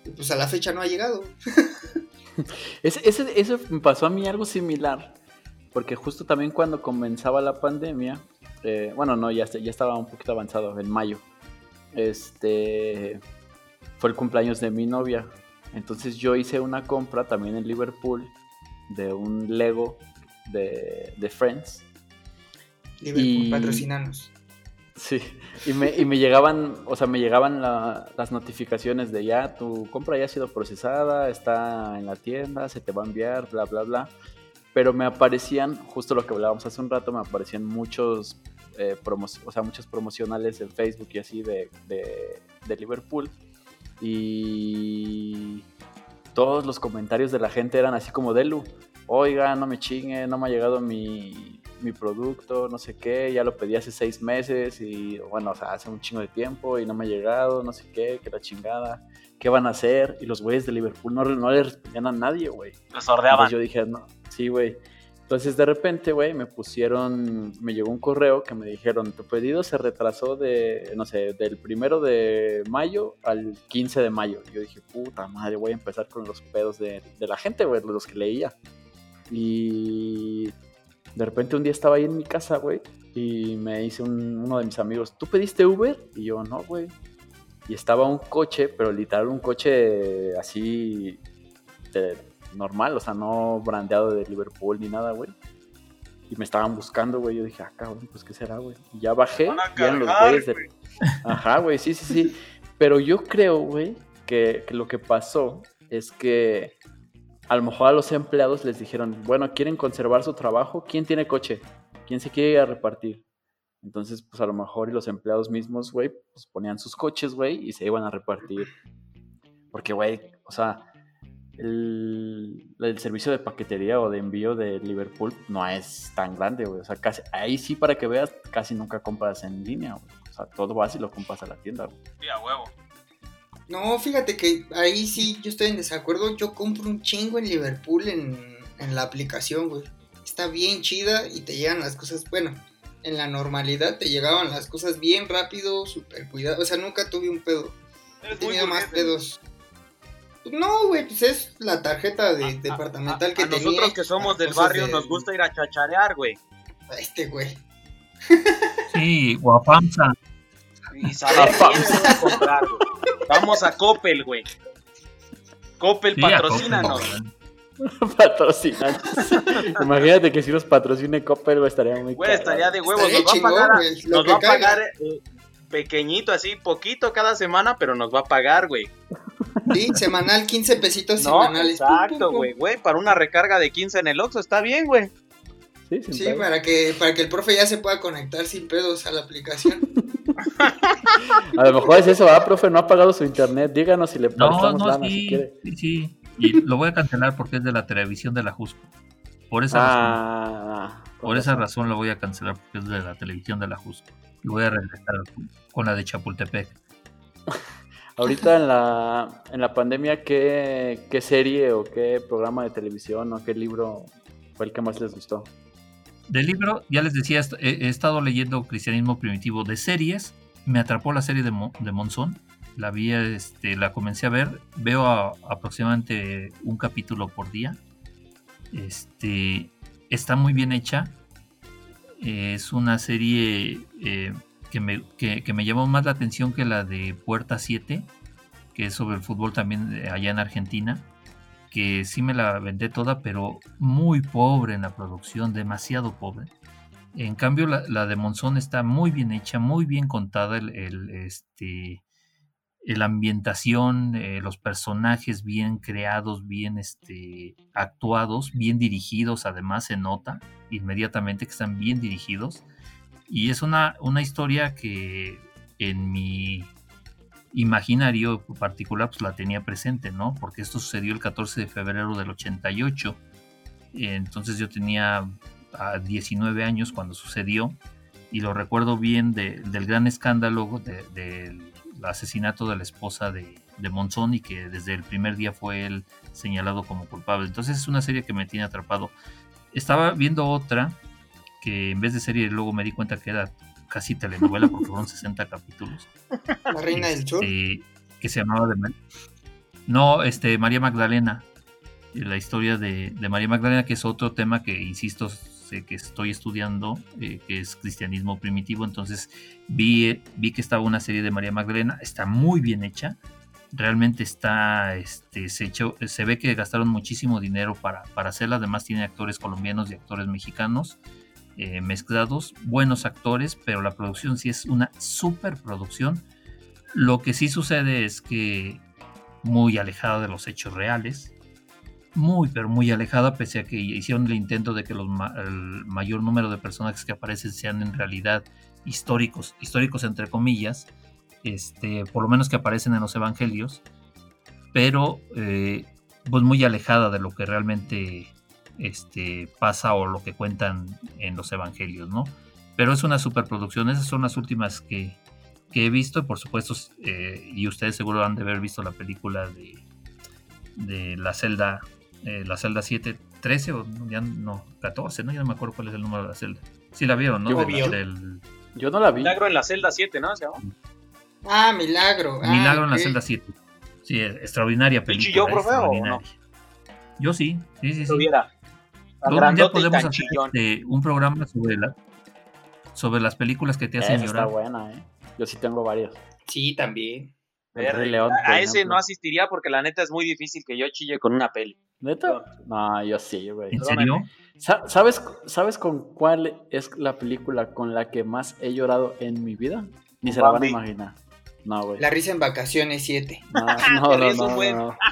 Y pues a la fecha no ha llegado. Ese, eso me pasó a mí algo similar. Porque justo también cuando comenzaba la pandemia, eh, bueno, no, ya, ya estaba un poquito avanzado, en mayo. Este fue el cumpleaños de mi novia. Entonces yo hice una compra también en Liverpool de un Lego de, de Friends. Liverpool, Y- patrocinanos. Sí, y me, y me llegaban, o sea, me llegaban la- las notificaciones de ya, tu compra ya ha sido procesada, está en la tienda, se te va a enviar, bla, bla, bla. Pero me aparecían, justo lo que hablábamos hace un rato, me aparecían muchos, eh, o sea, muchos promocionales en Facebook y así de, de, de Liverpool. Y todos los comentarios de la gente eran así como Delu, oiga, no me chingue, no me ha llegado mi, mi producto, no sé qué, ya lo pedí hace seis meses y bueno, o sea, hace un chingo de tiempo y no me ha llegado, no sé qué, que la chingada, ¿qué van a hacer? Y los güeyes de Liverpool no, no le respondían a nadie, güey. Los sordeaban. Yo dije, no, sí, güey. Entonces de repente, güey, me pusieron, me llegó un correo que me dijeron, tu pedido se retrasó de, no sé, del primero de mayo al 15 de mayo. Y yo dije, puta madre, voy a empezar con los pedos de, de la gente, güey, los que leía. Y de repente un día estaba ahí en mi casa, güey, y me dice un- uno de mis amigos, ¿tú pediste Uber? Y yo, no, güey. Y estaba un coche, pero literal un coche así de- normal, o sea, no brandeado de Liverpool ni nada, güey. Y me estaban buscando, güey. Yo dije, ah, cabrón, pues qué será, güey. Y ya bajé Van a y eran los cargar, güeyes de. Ajá, güey, sí, sí, sí. Pero yo creo, güey, que, que lo que pasó es que a lo mejor a los empleados les dijeron, bueno, ¿quieren conservar su trabajo? ¿Quién tiene coche? ¿Quién se quiere ir a repartir? Entonces, pues a lo mejor y los empleados mismos, güey, pues ponían sus coches, güey, y se iban a repartir. Porque, güey, o sea, el, servicio de paquetería o de envío de Liverpool no es tan grande, güey. O sea, casi, ahí sí, para que veas, casi nunca compras en línea, güey. O sea, todo vas y lo compras a la tienda, güey. A huevo. No, fíjate que ahí sí yo estoy en desacuerdo. Yo compro un chingo en Liverpool en, en la aplicación, güey. Está bien chida y te llegan las cosas, bueno, en la normalidad te llegaban las cosas bien rápido, súper cuidado. O sea, nunca tuve un pedo. He Eres tenido más pedos. No, güey, pues es la tarjeta de, A- departamental a, que a tenía. nosotros que somos del barrio de- nos gusta ir a chacharear, güey. a Este, güey. Sí, guapamsa. Y saber comprar, güey. Vamos a Coppel, güey. Coppel, Sí, patrocínanos. Imagínate que si nos patrocine Coppel, güey, estaría muy Güey, estaría de huevos. Estaría Nos va a chingón, pagar, nos va a pagar eh, pequeñito, así, poquito cada semana, pero nos va a pagar, güey. Sí, semanal, 15 pesitos No, semanales. Exacto, güey. Güey, para una recarga de 15 en el Oxxo está bien, güey. Sí, sin Sí, pedo. para que, para que el profe ya se pueda conectar sin pedos a la aplicación. A lo mejor es eso, profe, no ha pagado su internet. Díganos si le No, prestamos no, lana si sí, quiere. sí, sí. Y lo voy a cancelar porque es de la televisión de la Jusco. Por esa razón. Ah, Por esa razón lo voy a cancelar porque es de la televisión de la Jusco. Y voy a regresar con la de Chapultepec. Ahorita en la, en la pandemia, ¿qué, ¿qué serie o qué programa de televisión o qué libro fue el que más les gustó? Del libro, ya les decía, he, estado leyendo Cristianismo Primitivo de series. Me atrapó la serie de, de Monzón. La vi, este, la comencé a ver. Veo a- aproximadamente un capítulo por día. Este, está muy bien hecha. Es una serie eh, que, me, que- que me llamó más la atención que la de Puerta 7, que es sobre el fútbol también eh, allá en Argentina que sí me la vendé toda, pero muy pobre en la producción, demasiado pobre. En cambio, la, de Monzón está muy bien hecha, muy bien contada, el, el, este, la ambientación, eh, los personajes bien creados, bien este, actuados, bien dirigidos, además se nota inmediatamente que están bien dirigidos. Y es una, una historia que en mi imaginario particular pues la tenía presente, ¿no? Porque esto sucedió el 14 de febrero del 88. Entonces yo tenía ah, 19 años cuando sucedió y lo recuerdo bien de- del gran escándalo de- del asesinato de la esposa de, de Monzón y que desde el primer día fue él señalado como culpable. Entonces es una serie que me tiene atrapado. Estaba viendo otra que en vez de serie luego me di cuenta que era casi telenovela porque fueron 60 capítulos. La reina del sur. Este, que se llamaba de no este María Magdalena. Eh, la historia de, de María Magdalena que es otro tema que insisto sé que estoy estudiando eh, que es cristianismo primitivo. Entonces vi vi que estaba una serie de María Magdalena. Está muy bien hecha. Realmente está este se echó- se ve que gastaron muchísimo dinero para, para hacerla. Además tiene actores colombianos y actores mexicanos eh, mezclados, buenos actores, pero la producción sí es una super producción. Lo que sí sucede es que muy alejada de los hechos reales, muy, pero muy alejada, pese a que hicieron el intento de que los el mayor número de personajes que aparecen sean en realidad históricos, históricos entre comillas, este, por lo menos que aparecen en los evangelios, pero eh, pues muy alejada de lo que realmente este, pasa o lo que cuentan en los evangelios, ¿no? Pero es una superproducción, esas son las últimas que, que he visto, por supuesto, eh, y ustedes seguro han de haber visto la película de, de la celda, eh, la celda 7, 13 o ya no, 14, ¿no? Ya no me acuerdo cuál es el número de la celda. Sí la vieron, ¿no? Yo De- vi. del Yo no la vi. Milagro en la celda 7, ¿no? Ah, Milagro. Ah, Milagro en la celda 7. Sí, es- extraordinaria película. profe, o extraordinaria. Yo sí, sí, sí. Algún día podemos hacer este, un programa sobre, la, sobre las películas que te hacen Esa está llorar. buena, ¿eh? Yo sí tengo varios. Sí, también. Rey León, A ese ejemplo. no asistiría porque la neta es muy difícil que yo chille con una peli. ¿Neta? No, yo sí, güey. ¿En serio? Sa- ¿Sabes, ¿Sabes con cuál es la película con la que más he llorado en mi vida? Ni se la van a imaginar. No, güey. La risa en vacaciones 7. No, no, no, no, buen- no.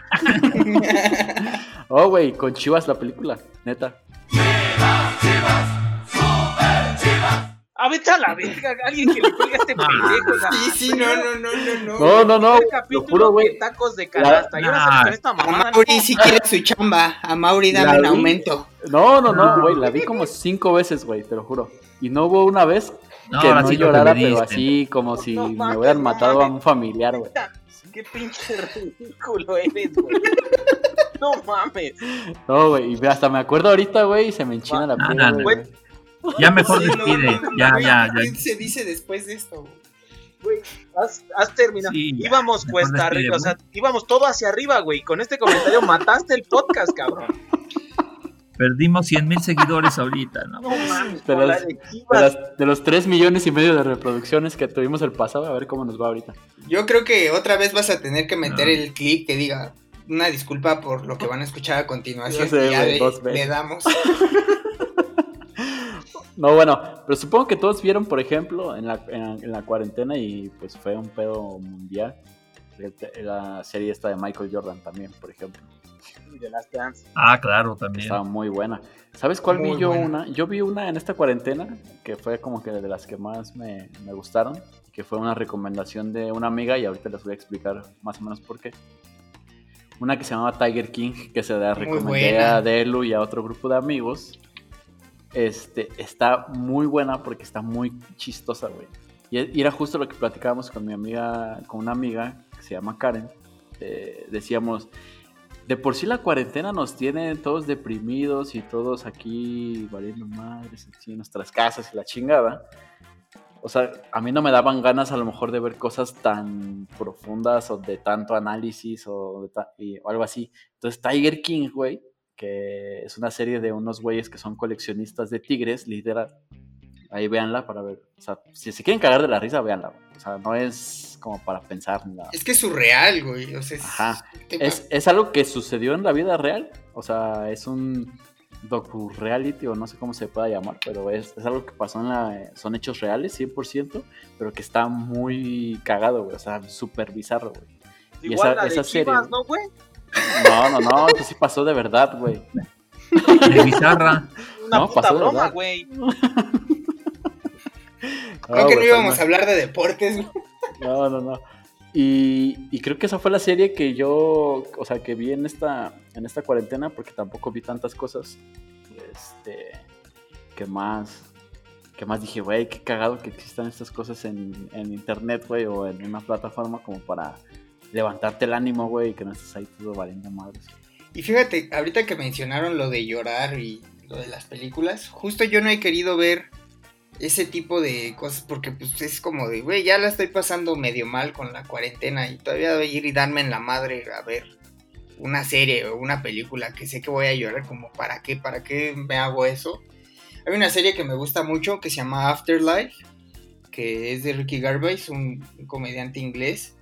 Oh, güey, con Chivas la película, neta. A vete a la verga, alguien que le cuelgue a este pendejo. o sea, Sí, sí, no, no, no, no, no. No, no, no, el lo capítulo juro, güey. de tacos de canasta. Y ahora Nah. sales con esta A. Mauri si quiere su chamba. A Mauri dame un aumento. No, no, no, güey, la vi como cinco veces, güey, te lo juro. Y no hubo una vez No, que no sí que llorara, pero así como si No me hubieran no matado a un familiar, güey. Qué pinche ridículo eres, güey. No mames. No, güey, y hasta me acuerdo ahorita, güey, y se me enchina la Ah, piel, güey. Ya mejor Sí, despide. no, no, ya, güey, ya, ¿Qué ya. se dice después de esto? güey? Güey, has, has terminado. Sí, ya, íbamos cuesta arriba, o sea, íbamos todo hacia arriba, güey. Con este comentario mataste el podcast, cabrón. Perdimos 100 mil seguidores ahorita, ¿no? No mames, De las- de De, Chivas. las- de los 3 millones y medio de reproducciones que tuvimos el pasado, a ver cómo nos va ahorita. Yo creo que otra vez vas a tener que meter No. el clip que diga una disculpa por lo que van a escuchar a continuación. Sé, y ya le, le damos. No, bueno, pero supongo que todos vieron, por ejemplo, en la, en, en la cuarentena y pues fue un pedo mundial. La serie esta de Michael Jordan también, por ejemplo. De Last Dance. Ah, claro, también. Estaba muy buena. ¿Sabes cuál Muy vi yo buena. una? Yo vi una en esta cuarentena que fue como que de las que más me, me gustaron. Que fue una recomendación de una amiga y ahorita les voy a explicar más o menos por qué. Una que se llamaba Tiger King, que se la recomendé a Delu y a otro grupo de amigos. Este, está muy buena porque está muy chistosa, güey. Y y era justo lo que platicábamos con mi amiga, con una amiga que se llama Karen. Eh, decíamos, de por sí la cuarentena nos tiene todos deprimidos y todos aquí valiendo madres en nuestras casas y la chingada. O sea, a mí no me daban ganas a lo mejor de ver cosas tan profundas o de tanto análisis o, de algo así. Entonces Tiger King, güey, que es una serie de unos güeyes que son coleccionistas de tigres, literal. Ahí véanla para ver. O sea, si se quieren cagar de la risa, véanla. güey. O sea, no es como para pensar ni nada. Es que es surreal, güey. O sea, es, Ajá. Es, es algo que sucedió en la vida real. O sea, es un docu-reality o no sé cómo se pueda llamar, pero es, es algo que pasó en la... Son hechos reales, 100%, pero que está muy cagado, güey. O sea, súper bizarro, güey. Y Igual esa- la de esa serie, Chivas. ¿no, güey? No, no, no, eso sí pasó de verdad, güey. De bizarra. Una No, puta pasó de broma, verdad. güey. creo que no íbamos a hablar de deportes. No, no, no. Y, y creo que esa fue la serie que yo, o sea, que vi en esta, en esta cuarentena, porque tampoco vi tantas cosas. Este, que más, que más dije, güey, qué cagado que existan estas cosas en, en internet, güey, o en una plataforma como para levantarte el ánimo, güey, y que no estés ahí todo valiendo madres. Y fíjate, ahorita que mencionaron lo de llorar y lo de las películas, justo yo no he querido ver ese tipo de cosas porque pues es como de, güey, ya la estoy pasando medio mal con la cuarentena y todavía voy a ir y darme en la madre a ver una serie o una película que sé que voy a llorar como, ¿para qué? ¿Para qué me hago eso? Hay una serie que me gusta mucho que se llama Afterlife, que es de Ricky Gervais, un, comediante inglés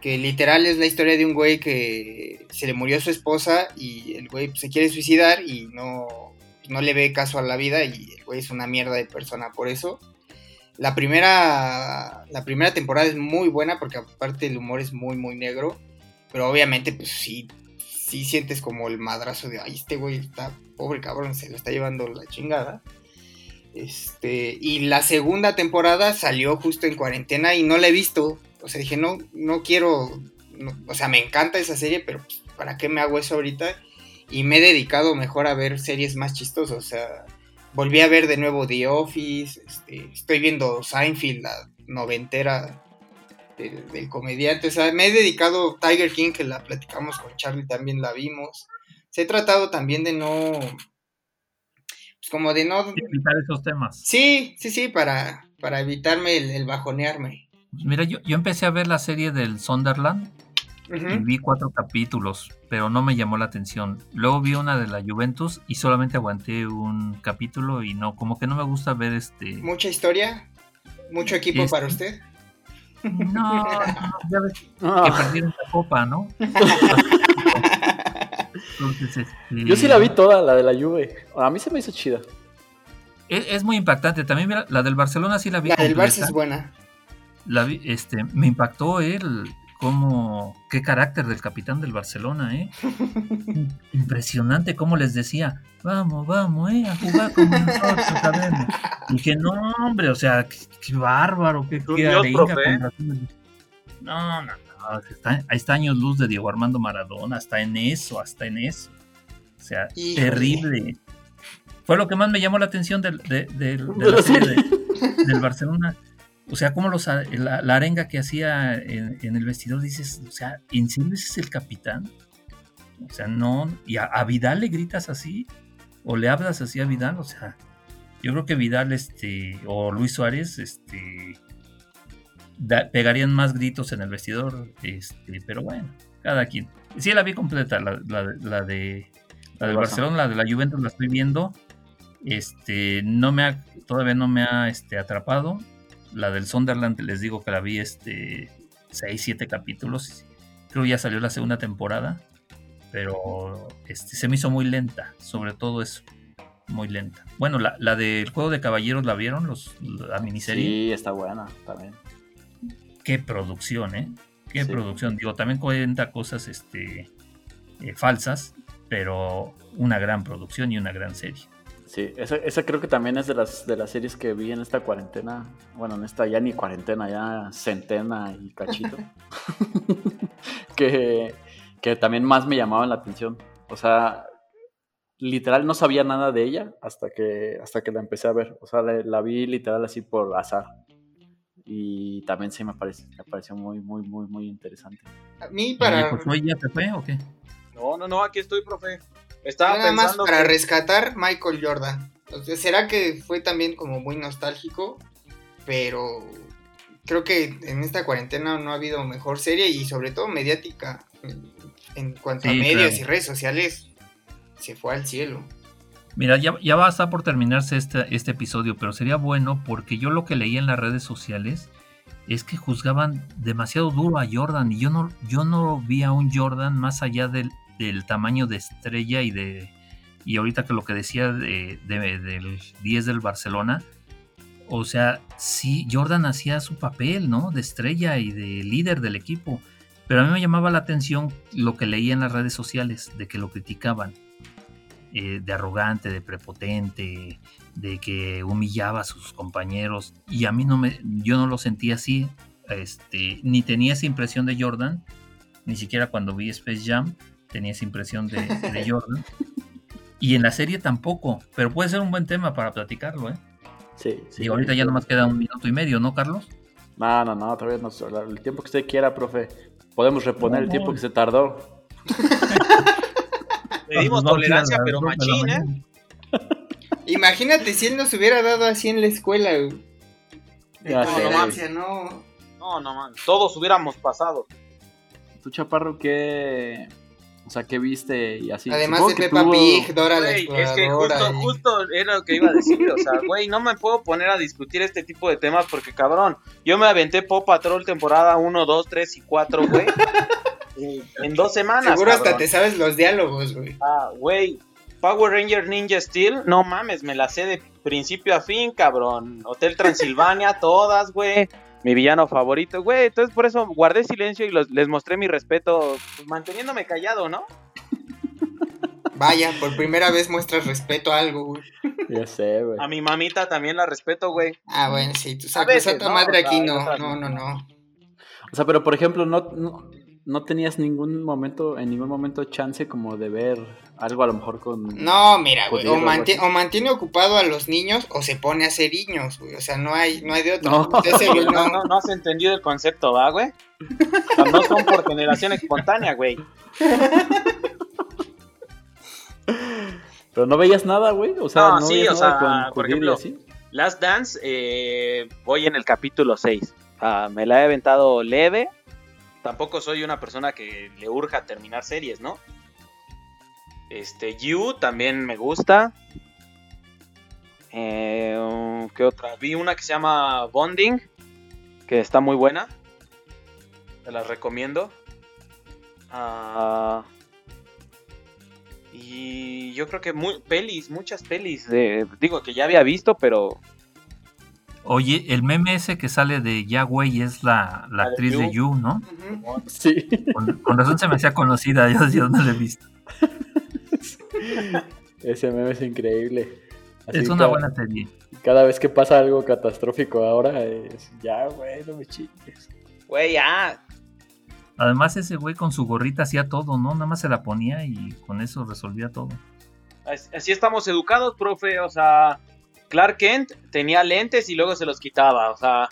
que literal es la historia de un güey que se le murió su esposa y el güey se quiere suicidar y no, no le ve caso a la vida y el güey es una mierda de persona por eso. La primera, la primera temporada es muy buena porque aparte el humor es muy muy negro, pero obviamente pues sí, sí sientes como el madrazo de, ay este güey está, pobre cabrón, se lo está llevando la chingada. Este, y la segunda temporada salió justo en cuarentena y no la he visto. O sea, dije, no, no quiero. o sea, me encanta esa serie, pero pues, ¿para qué me hago eso ahorita? Y me he dedicado mejor a ver series más chistosas. O sea, volví a ver de nuevo The Office. este, estoy viendo Seinfeld, la noventera del, del comediante. O sea, me he dedicado Tiger King, que la platicamos con Charlie, también la vimos. Se he tratado también de no. Pues como de no. Evitar esos temas. Sí, sí, sí, para, para evitarme el, el bajonearme. Mira, yo, yo empecé a ver la serie del Sunderland y vi cuatro capítulos, pero no me llamó la atención. Luego vi una de la Juventus y solamente aguanté un capítulo y no, como que no me gusta ver este... Mucha historia, mucho equipo Es- para usted. No, ya ves que Ah, perdieron la copa, ¿no? Entonces, este, yo sí la vi toda, la de la Juve. A mí se me hizo chida. Es, es muy impactante. También mira, la del Barcelona sí la vi La del Barça es buena. La vi- este, me impactó él, como, qué carácter del capitán del Barcelona, ¿eh? Impresionante cómo les decía, vamos, vamos, ¿eh? A jugar como nosotros sabemos. Y que no, hombre, o sea, qué, qué bárbaro, qué, qué arenga ¿eh? con Brasil. No, no, no, está, ahí está años luz de Diego Armando Maradona, hasta en eso, hasta en eso. O sea, Híjole. terrible. Fue lo que más me llamó la atención del, de, del- de De la serie serie. de- del Barcelona. O sea, como los, la, la arenga que hacía en, en el vestidor, dices, o sea, ¿en serio ese es el capitán? O sea, no, y a, a Vidal le gritas así, o le hablas así a Vidal, o sea, yo creo que Vidal, este, o Luis Suárez, este, da- pegarían más gritos en el vestidor, este, pero bueno, cada quien. Sí, la vi completa, la, la- la de la Barça. Barcelona, la de la Juventus la estoy viendo. Este, no me ha, todavía no me ha este, atrapado. La del Sunderland, les digo que la vi este 6, 7 capítulos. Creo ya salió la segunda temporada. Pero este, se me hizo muy lenta, sobre todo eso. Muy lenta. Bueno, la, la del juego de caballeros la vieron, los, la miniserie. Sí, está buena también. Qué producción, ¿eh? Qué Sí. producción. Digo, también cuenta cosas este, eh, falsas, pero una gran producción y una gran serie. Sí, esa, esa creo que también es de las, de las series que vi en esta cuarentena. Bueno, en esta ya ni cuarentena, ya centena y cachito. que, que también más me llamaban la atención. O sea, literal no sabía nada de ella hasta que, hasta que la empecé a ver. O sea, la, la vi literal así por azar. Y también sí me, parece, me pareció muy, muy, muy, muy interesante. A mí ¿Y para... Josué ya se fue o qué? No, no, no, aquí estoy, profe. Estaba Nada más para que- rescatar Michael Jordan. O sea, será que fue también como muy nostálgico, pero creo que en esta cuarentena no ha habido mejor serie y sobre todo mediática en, cuanto a medios claro. y redes sociales se fue al cielo. Mira, ya, ya va a estar por terminarse este, este episodio, pero sería bueno porque yo lo que leí en las redes sociales es que juzgaban demasiado duro a Jordan y yo no, yo no vi a un Jordan más allá del, del tamaño de estrella y de y ahorita que lo que decía de, de- del 10 del Barcelona, o sea, sí, Jordan hacía su papel, ¿no? De estrella y de líder del equipo, pero a mí me llamaba la atención lo que leía en las redes sociales, de que lo criticaban eh, de arrogante, de prepotente, de que humillaba a sus compañeros. Y a mí no me, yo no lo sentía así, este, ni tenía esa impresión de Jordan, ni siquiera cuando vi Space Jam tenía esa impresión de, de Jordan. Y en la serie tampoco, pero puede ser un buen tema para platicarlo, ¿eh? Sí, sí. y ahorita ya nomás queda un minuto y medio, ¿no, Carlos? No, no, no, todavía no. El tiempo que usted quiera, profe. Podemos reponer el No, tiempo no. que se tardó. Pedimos tolerancia, pero machín, ¿eh? Imagínate si él nos hubiera dado así en la escuela, güey. De Ya sé, tolerancia, no. No, no, man. Todos hubiéramos pasado. ¿Tú, Chaparro, qué. O sea, qué viste y así? Además Supongo de Peppa tuvo- Pig, Dora la Güey, es que justo, y- justo era lo que iba a decir. O sea, güey, no me puedo poner a discutir este tipo de temas porque, cabrón, yo me aventé Pop Patrol temporada 1, 2, 3 y 4, güey. en- en dos semanas. Seguro hasta cabrón. te sabes los diálogos, güey. Ah, güey. Power Ranger Ninja Steel, no mames, me la sé de principio a fin, cabrón. Hotel Transilvania, todas, güey. Mi villano favorito, güey. Entonces por eso guardé silencio y los- les mostré mi respeto, pues, manteniéndome callado, ¿no? Vaya, por primera vez muestras respeto a algo, güey. Ya sé, güey. A mi mamita también la respeto, güey. Ah, bueno, sí, tu A veces, sacrosanta ¿no? madre O sea, aquí no, no, no. no, no. O sea, pero por ejemplo, no, no, no tenías ningún momento, en ningún momento chance como de ver algo a lo mejor con. No, mira, güey, o, manti- o mantiene ocupado a los niños o se pone a hacer niños, güey. O sea, no hay, no hay de otro. No. Ese güey No, no- no, no has entendido el concepto, ¿va, güey? O sea, no son por generación espontánea, güey. Pero no veías nada, güey. O sea, No, no, sí, veías o nada sea, con por ejemplo, así. Last Dance, eh, voy en el capítulo 6. Ah, me la he aventado leve. Tampoco soy una persona que le urja terminar series, ¿no? Este, You también me gusta. Eh, ¿Qué otra? Vi una que se llama Bonding, que está muy buena. Te la recomiendo. Ah, y yo creo que muy, pelis, muchas pelis. de- digo que ya había visto, pero Oye, el meme ese que sale de Yahweh es la, la La de actriz de You. ¿no? Ujú. Sí. Con, con razón se me hacía conocida, yo, yo no la he visto. Ese meme es increíble. Así es una cada, buena serie. Cada vez que pasa algo catastrófico ahora, es ya, güey, no me chingues. Güey, ya. Además, ese güey con su gorrita hacía todo, ¿no? Nada más se la ponía y con eso resolvía todo. As- Así estamos educados, profe. O sea, Clark Kent tenía lentes y luego se los quitaba. O sea,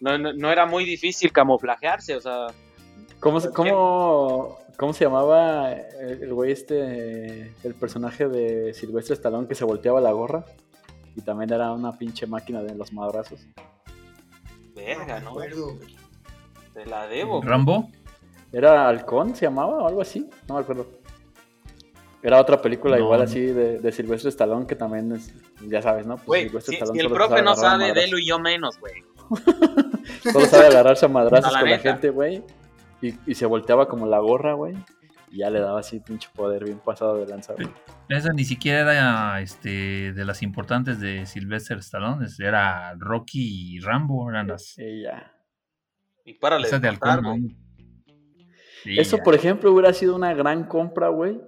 no, no, no era muy difícil camuflajearse. O sea, ¿Cómo, se- cómo, ¿Cómo se llamaba el el güey este, el personaje de Silvestre Stallone que se volteaba la gorra? Y también era una pinche máquina de los madrazos. verga, ¿no? Te la debo. Rambo. ¿Era Halcón, se llamaba o algo así? No me acuerdo. Era otra película No, igual no. así de, de Silvestre Stallone que también es, ya sabes, ¿no? Pues Güey, Sylvester si, Stallone si el profe no sabe, madrazos. Delo y yo menos, güey. Solo sabe agarrarse a madrazos No, la con la gente, güey. Y, y se volteaba como la gorra, güey. Y ya le daba así pinche poder bien pasado de lanza, güey. Esa ni siquiera era este, de las importantes de Sylvester Stallone. Era Rocky y Rambo. Eran las. Y ya. Y párale Esas de de contar, halcón, güey. ¿no? Sí, Eso, ya. por ejemplo, hubiera sido una gran compra, güey,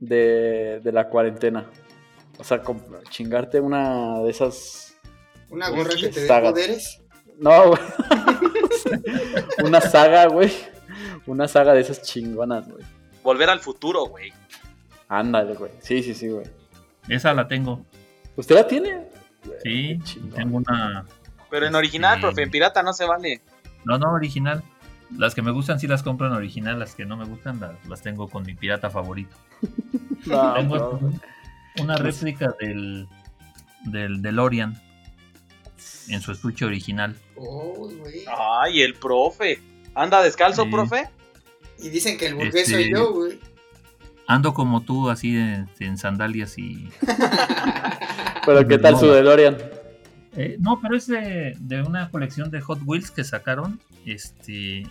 de, de la cuarentena. O sea, comp- chingarte una de esas... Una gorra que te dé poderes. No, güey. una saga, güey. Una saga de esas chingonas, güey. Volver al futuro, güey. Ándale, güey. Sí, sí, sí, güey. Esa la tengo. ¿Usted la tiene? Sí, tengo una. Pero en original, Sí. profe, en pirata no se vale. No, no, original. Las que me gustan sí las compro en original, las que no me gustan las, las tengo con mi pirata favorito. No, tengo no. una réplica del, del DeLorean en su estuche original. Oh, güey. Ay, el profe. ¿Anda descalzo, Sí. profe? Y dicen que el burgués soy Este- yo, güey. Ando como tú, así en, en sandalias y... Pero ¿qué tal su No. DeLorean? Eh, no, pero es de, de una colección de Hot Wheels que sacaron. Este.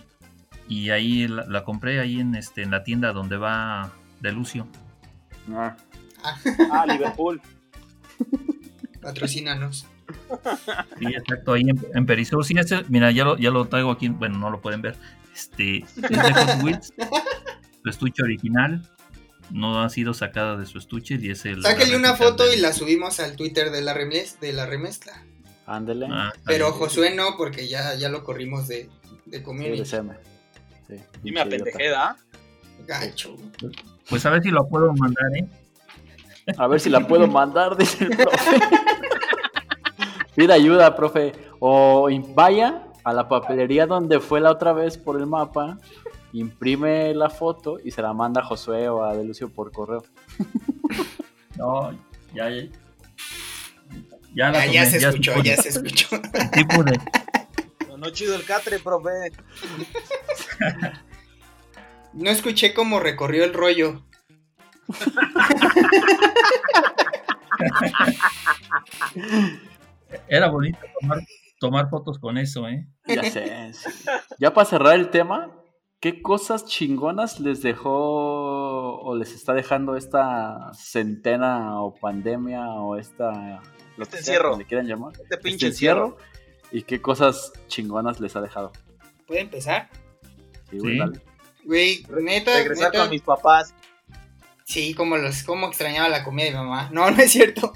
Y ahí la, la compré ahí en este en la tienda donde va de Lucio. Ah, Ah, Liverpool. Patrocínanos. Sí, exacto, ahí en, en Perisur. Sí, ese- mira, ya lo, ya lo traigo aquí. Bueno, no lo pueden ver. Este es de Hot Wheels. su estuche original. No ha sido sacada de su estuche y es el. Sáquenle una foto del- y la subimos al Twitter de la, remez, de la remezcla. Ándele. Ah, Pero. Josué no, porque ya, ya lo corrimos de, de Sí, community. Sí, Y me pinche idiota. apendejé, ¿da? Gacho. Pues a ver si lo puedo mandar, ¿eh? A ver si la puedo mandar, dice el profe. Pida ayuda, profe. O vaya a la papelería donde fue la otra vez por el mapa, imprime la foto y se la manda a Josué o a Delucio por correo. No, ya, ya. Ya, la Ah, ya tomé, se escuchó, ya se escuchó. Sí pude. No, no chido el catre, profe. No escuché cómo recorrió el rollo. Era bonito tomar, tomar fotos con eso, ¿eh? Ya sé. sí. Ya para cerrar el tema, ¿qué cosas chingonas les dejó o les está dejando esta centena o pandemia o esta... Lo Este que sea, encierro. como le quieran llamar. Este pinche este encierro. ¿Y qué cosas chingonas les ha dejado? ¿Puede empezar? Sí, güey, Sí. dale. Güey, neta, Regresar neta, con mis papás. Sí, como los, como extrañaba la comida de mi mamá. No, no es cierto.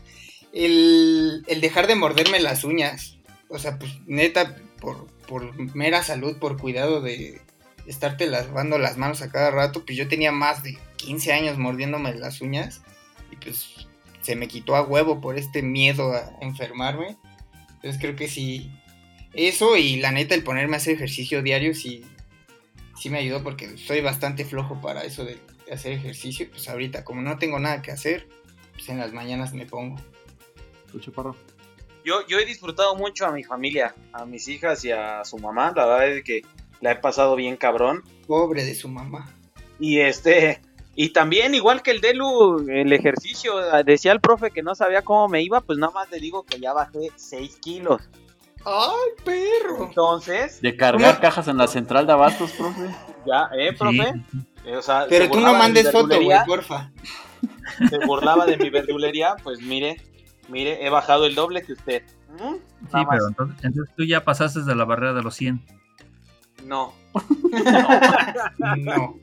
El, el dejar de morderme las uñas. O sea, pues neta, por, por mera salud, por cuidado de estarte lavando las manos a cada rato, pues yo tenía más de 15 años mordiéndome las uñas. Y pues se me quitó a huevo por este miedo a enfermarme. Entonces creo que sí. Eso y la neta, el ponerme a hacer ejercicio diario sí, sí me ayudó porque soy bastante flojo para eso de hacer ejercicio. Pues ahorita, como no tengo nada que hacer, pues en las mañanas me pongo. ¿Tú, chaparro? Yo, yo he disfrutado mucho a mi familia, a mis hijas y a su mamá. La verdad es que la he pasado bien cabrón. Pobre de su mamá. Y este, y también, igual que el Delu, el ejercicio, decía el profe que no sabía cómo me iba, pues nada más le digo que ya bajé 6 kilos. ¡Ay, perro! Entonces, De cargar ¿Cómo? cajas en la central de abastos, profe. ya, ¿eh, profe? Sí. Eh, o sea, Pero tú no mandes foto, güey, porfa. Se burlaba de mi verdulería, pues mire, mire, he bajado el doble que usted. ¿Mm? Sí, Nada pero entonces, entonces tú ya pasaste de la barrera de los 100. No. No.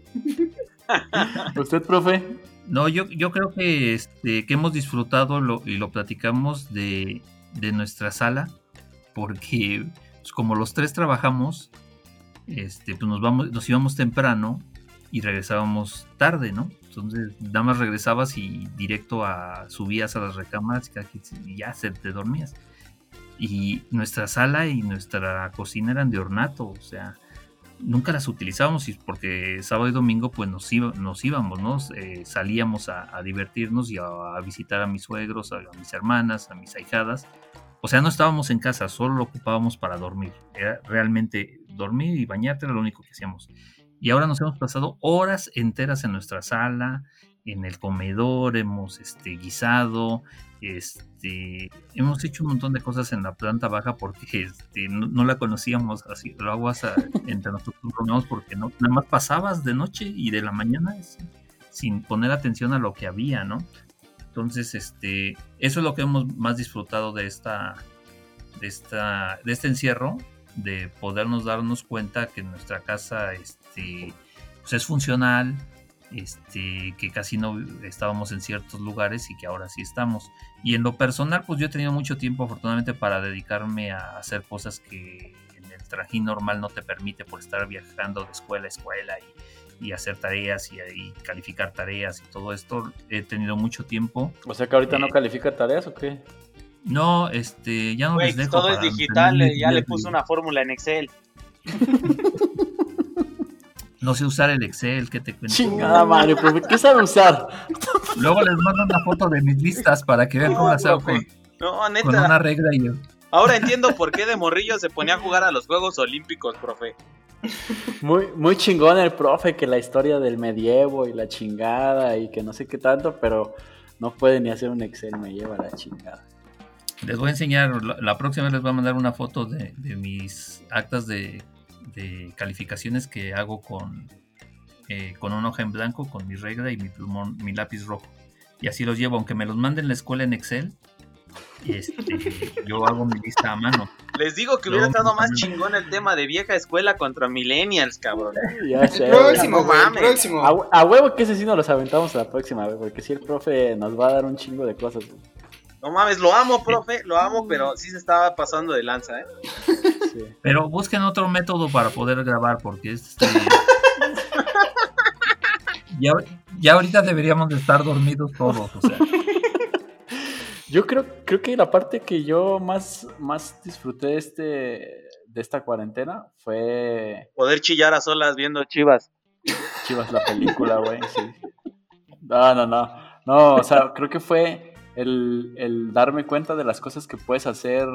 ¿Usted, profe? No, yo, yo creo que, este, que hemos disfrutado y lo platicamos de, de nuestra sala, porque pues, como los tres trabajamos, este, pues nos, vamos, nos íbamos temprano y regresábamos tarde, ¿no? Entonces, nada más regresabas y directo subías a las se- y ya se te dormías. Y nuestra sala y nuestra cocina eran de ornato, o sea, nunca las utilizábamos porque sábado y domingo pues nos, iba- nos íbamos, ¿no? Eh, salíamos a, divertirnos y a, visitar a mis suegros, a, a mis hermanas, a mis ahijadas o sea, no estábamos en casa, solo lo ocupábamos para dormir. Era realmente dormir y bañarte era lo único que hacíamos. Y ahora nos hemos pasado horas enteras en nuestra sala, en el comedor, hemos este, guisado, este, hemos hecho un montón de cosas en la planta baja porque este, no, no la conocíamos así, lo hago hasta entre nosotros bromeamos porque no, nada más pasabas de noche y de la mañana sin, sin poner atención a lo que había, ¿no? Entonces, este, eso es lo que hemos más disfrutado de esta, de esta, de este encierro, de podernos darnos cuenta que nuestra casa, este, pues es funcional, este, que casi no estábamos en ciertos lugares y que ahora sí estamos. Y en lo personal, pues yo he tenido mucho tiempo afortunadamente para dedicarme a hacer cosas que en el trajín normal no te permite por estar viajando de escuela a escuela y, y hacer tareas y, y, calificar tareas y todo esto. He tenido mucho tiempo. O sea que ahorita Eh, no califica tareas o qué? No, este, ya no les dejo. todo es digital, eh, ya le puse una fórmula en Excel. No sé usar el Excel, ¿qué te cuento? Chingada madre, profe, ¿qué sabe usar? Luego les mando una foto de mis listas para que vean cómo las hago con, No, con neta. una regla y Ahora entiendo por qué de morrillo se ponía a jugar a los Juegos Olímpicos, profe. Muy, muy chingón el profe, que la historia del medievo y la chingada y que no sé qué tanto, pero no puede ni hacer un Excel, me lleva la chingada. Les voy a enseñar, la, la próxima vez les voy a mandar una foto de, de mis actas de, de calificaciones que hago con, eh, con una hoja en blanco, con mi regla y mi plumón, mi lápiz rojo. Y así los llevo, aunque me los manden la escuela en Excel, este, yo hago mi lista a mano. Les digo que hubiera estado más chingón el tema de vieja escuela contra millennials, cabrón. Ya sé, El güey. próximo, güey, mames. próximo. A, hue- a huevo que ese sí nos los aventamos la próxima vez, porque si el profe nos va a dar un chingo de cosas. güey. No mames, lo amo, profe, lo amo, pero sí se estaba pasando de lanza, ¿eh? Sí. Pero busquen otro método para poder grabar, porque este. ya, ya ahorita deberíamos de estar dormidos todos, o sea. Yo creo, creo que la parte que yo más, más disfruté de, este, de esta cuarentena fue Poder chillar a solas viendo chivas. Chivas la película, güey. Sí. No, no, no. No, o sea, creo que fue el, el darme cuenta de las cosas que puedes hacer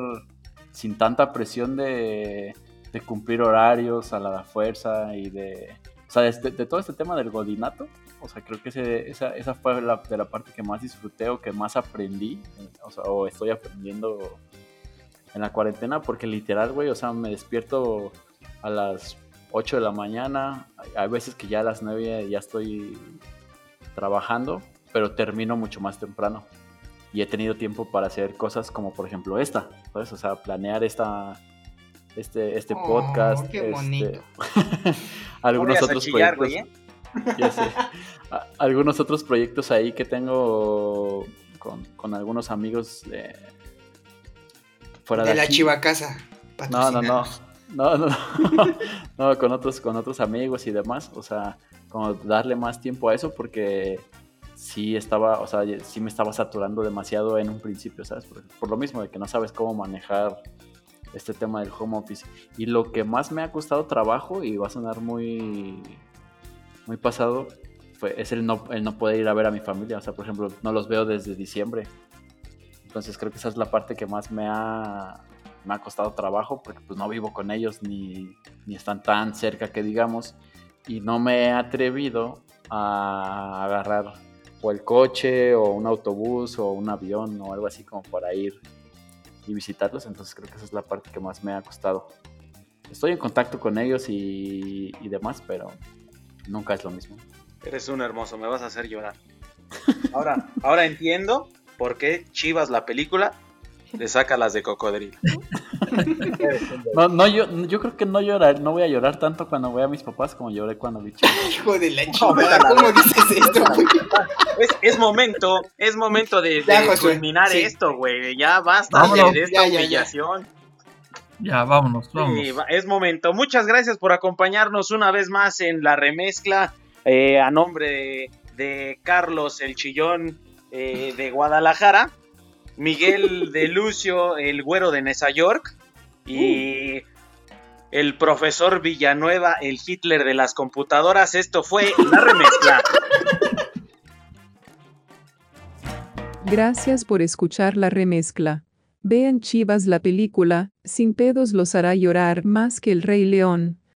sin tanta presión de, cumplir horarios a la fuerza y de. O sea, de, todo este tema del godinato. O sea, creo que ese- esa, esa fue la, de la parte que más disfruté o que más aprendí. O estoy aprendiendo en la cuarentena porque literal, güey, o sea, me despierto a las 8 de la mañana. Hay veces que ya a las 9 ya estoy trabajando, pero termino mucho más temprano. Y he tenido tiempo para hacer cosas como por ejemplo esta, ¿sabes? O sea, planear esta, este, este Oh, podcast. qué este, bonito. algunos otros chillar, proyectos. güey, ¿eh? Ya sé. A- algunos otros proyectos ahí que tengo con, con algunos amigos de fuera de, De la aquí. chivacasa. No, no, no. patrocínanos. No, no, no. No, con otros, con otros amigos y demás. O sea, como darle más tiempo a eso porque sí estaba, o sea, sí me estaba saturando demasiado en un principio, ¿sabes? Por, por lo mismo de que no sabes cómo manejar este tema del home office. Y lo que más me ha costado trabajo, y va a sonar muy, muy pasado, fue, es el no, el no poder ir a ver a mi familia. O sea, por ejemplo, no los veo desde diciembre. Entonces creo que esa es la parte que más me ha, me ha costado trabajo porque pues no vivo con ellos ni, ni están tan cerca que digamos y no me he atrevido a agarrar o el coche o un autobús o un avión o algo así como para ir y visitarlos entonces creo que esa es la parte que más me ha costado estoy en contacto con ellos y, y demás pero nunca es lo mismo Eres un hermoso, me vas a hacer llorar. Ahora, ahora entiendo por qué Chivas, la película, le saca las de cocodrilo. no, no yo, yo creo que no llorar no voy a llorar tanto cuando vea a mis papás como lloré cuando vi Chivas. Hijo de la chingada, ¿cómo dices esto, güey? Es, es momento, es momento de, de culminar sí. esto, güey. Ya basta Vámonos. de, esta Ya, ya, ya. humillación. Ya, vámonos, vámonos. Sí, es momento. Muchas gracias por acompañarnos una vez más en la remezcla. eh, a nombre de, de Carlos el Chillón eh, de Guadalajara, Miguel de Lucio el Güero de Nesa York y el profesor Villanueva el Hitler de las computadoras. Esto fue la remezcla. Gracias por escuchar la remezcla. Vean Chivas la película, sin pedos los hará llorar más que el Rey León.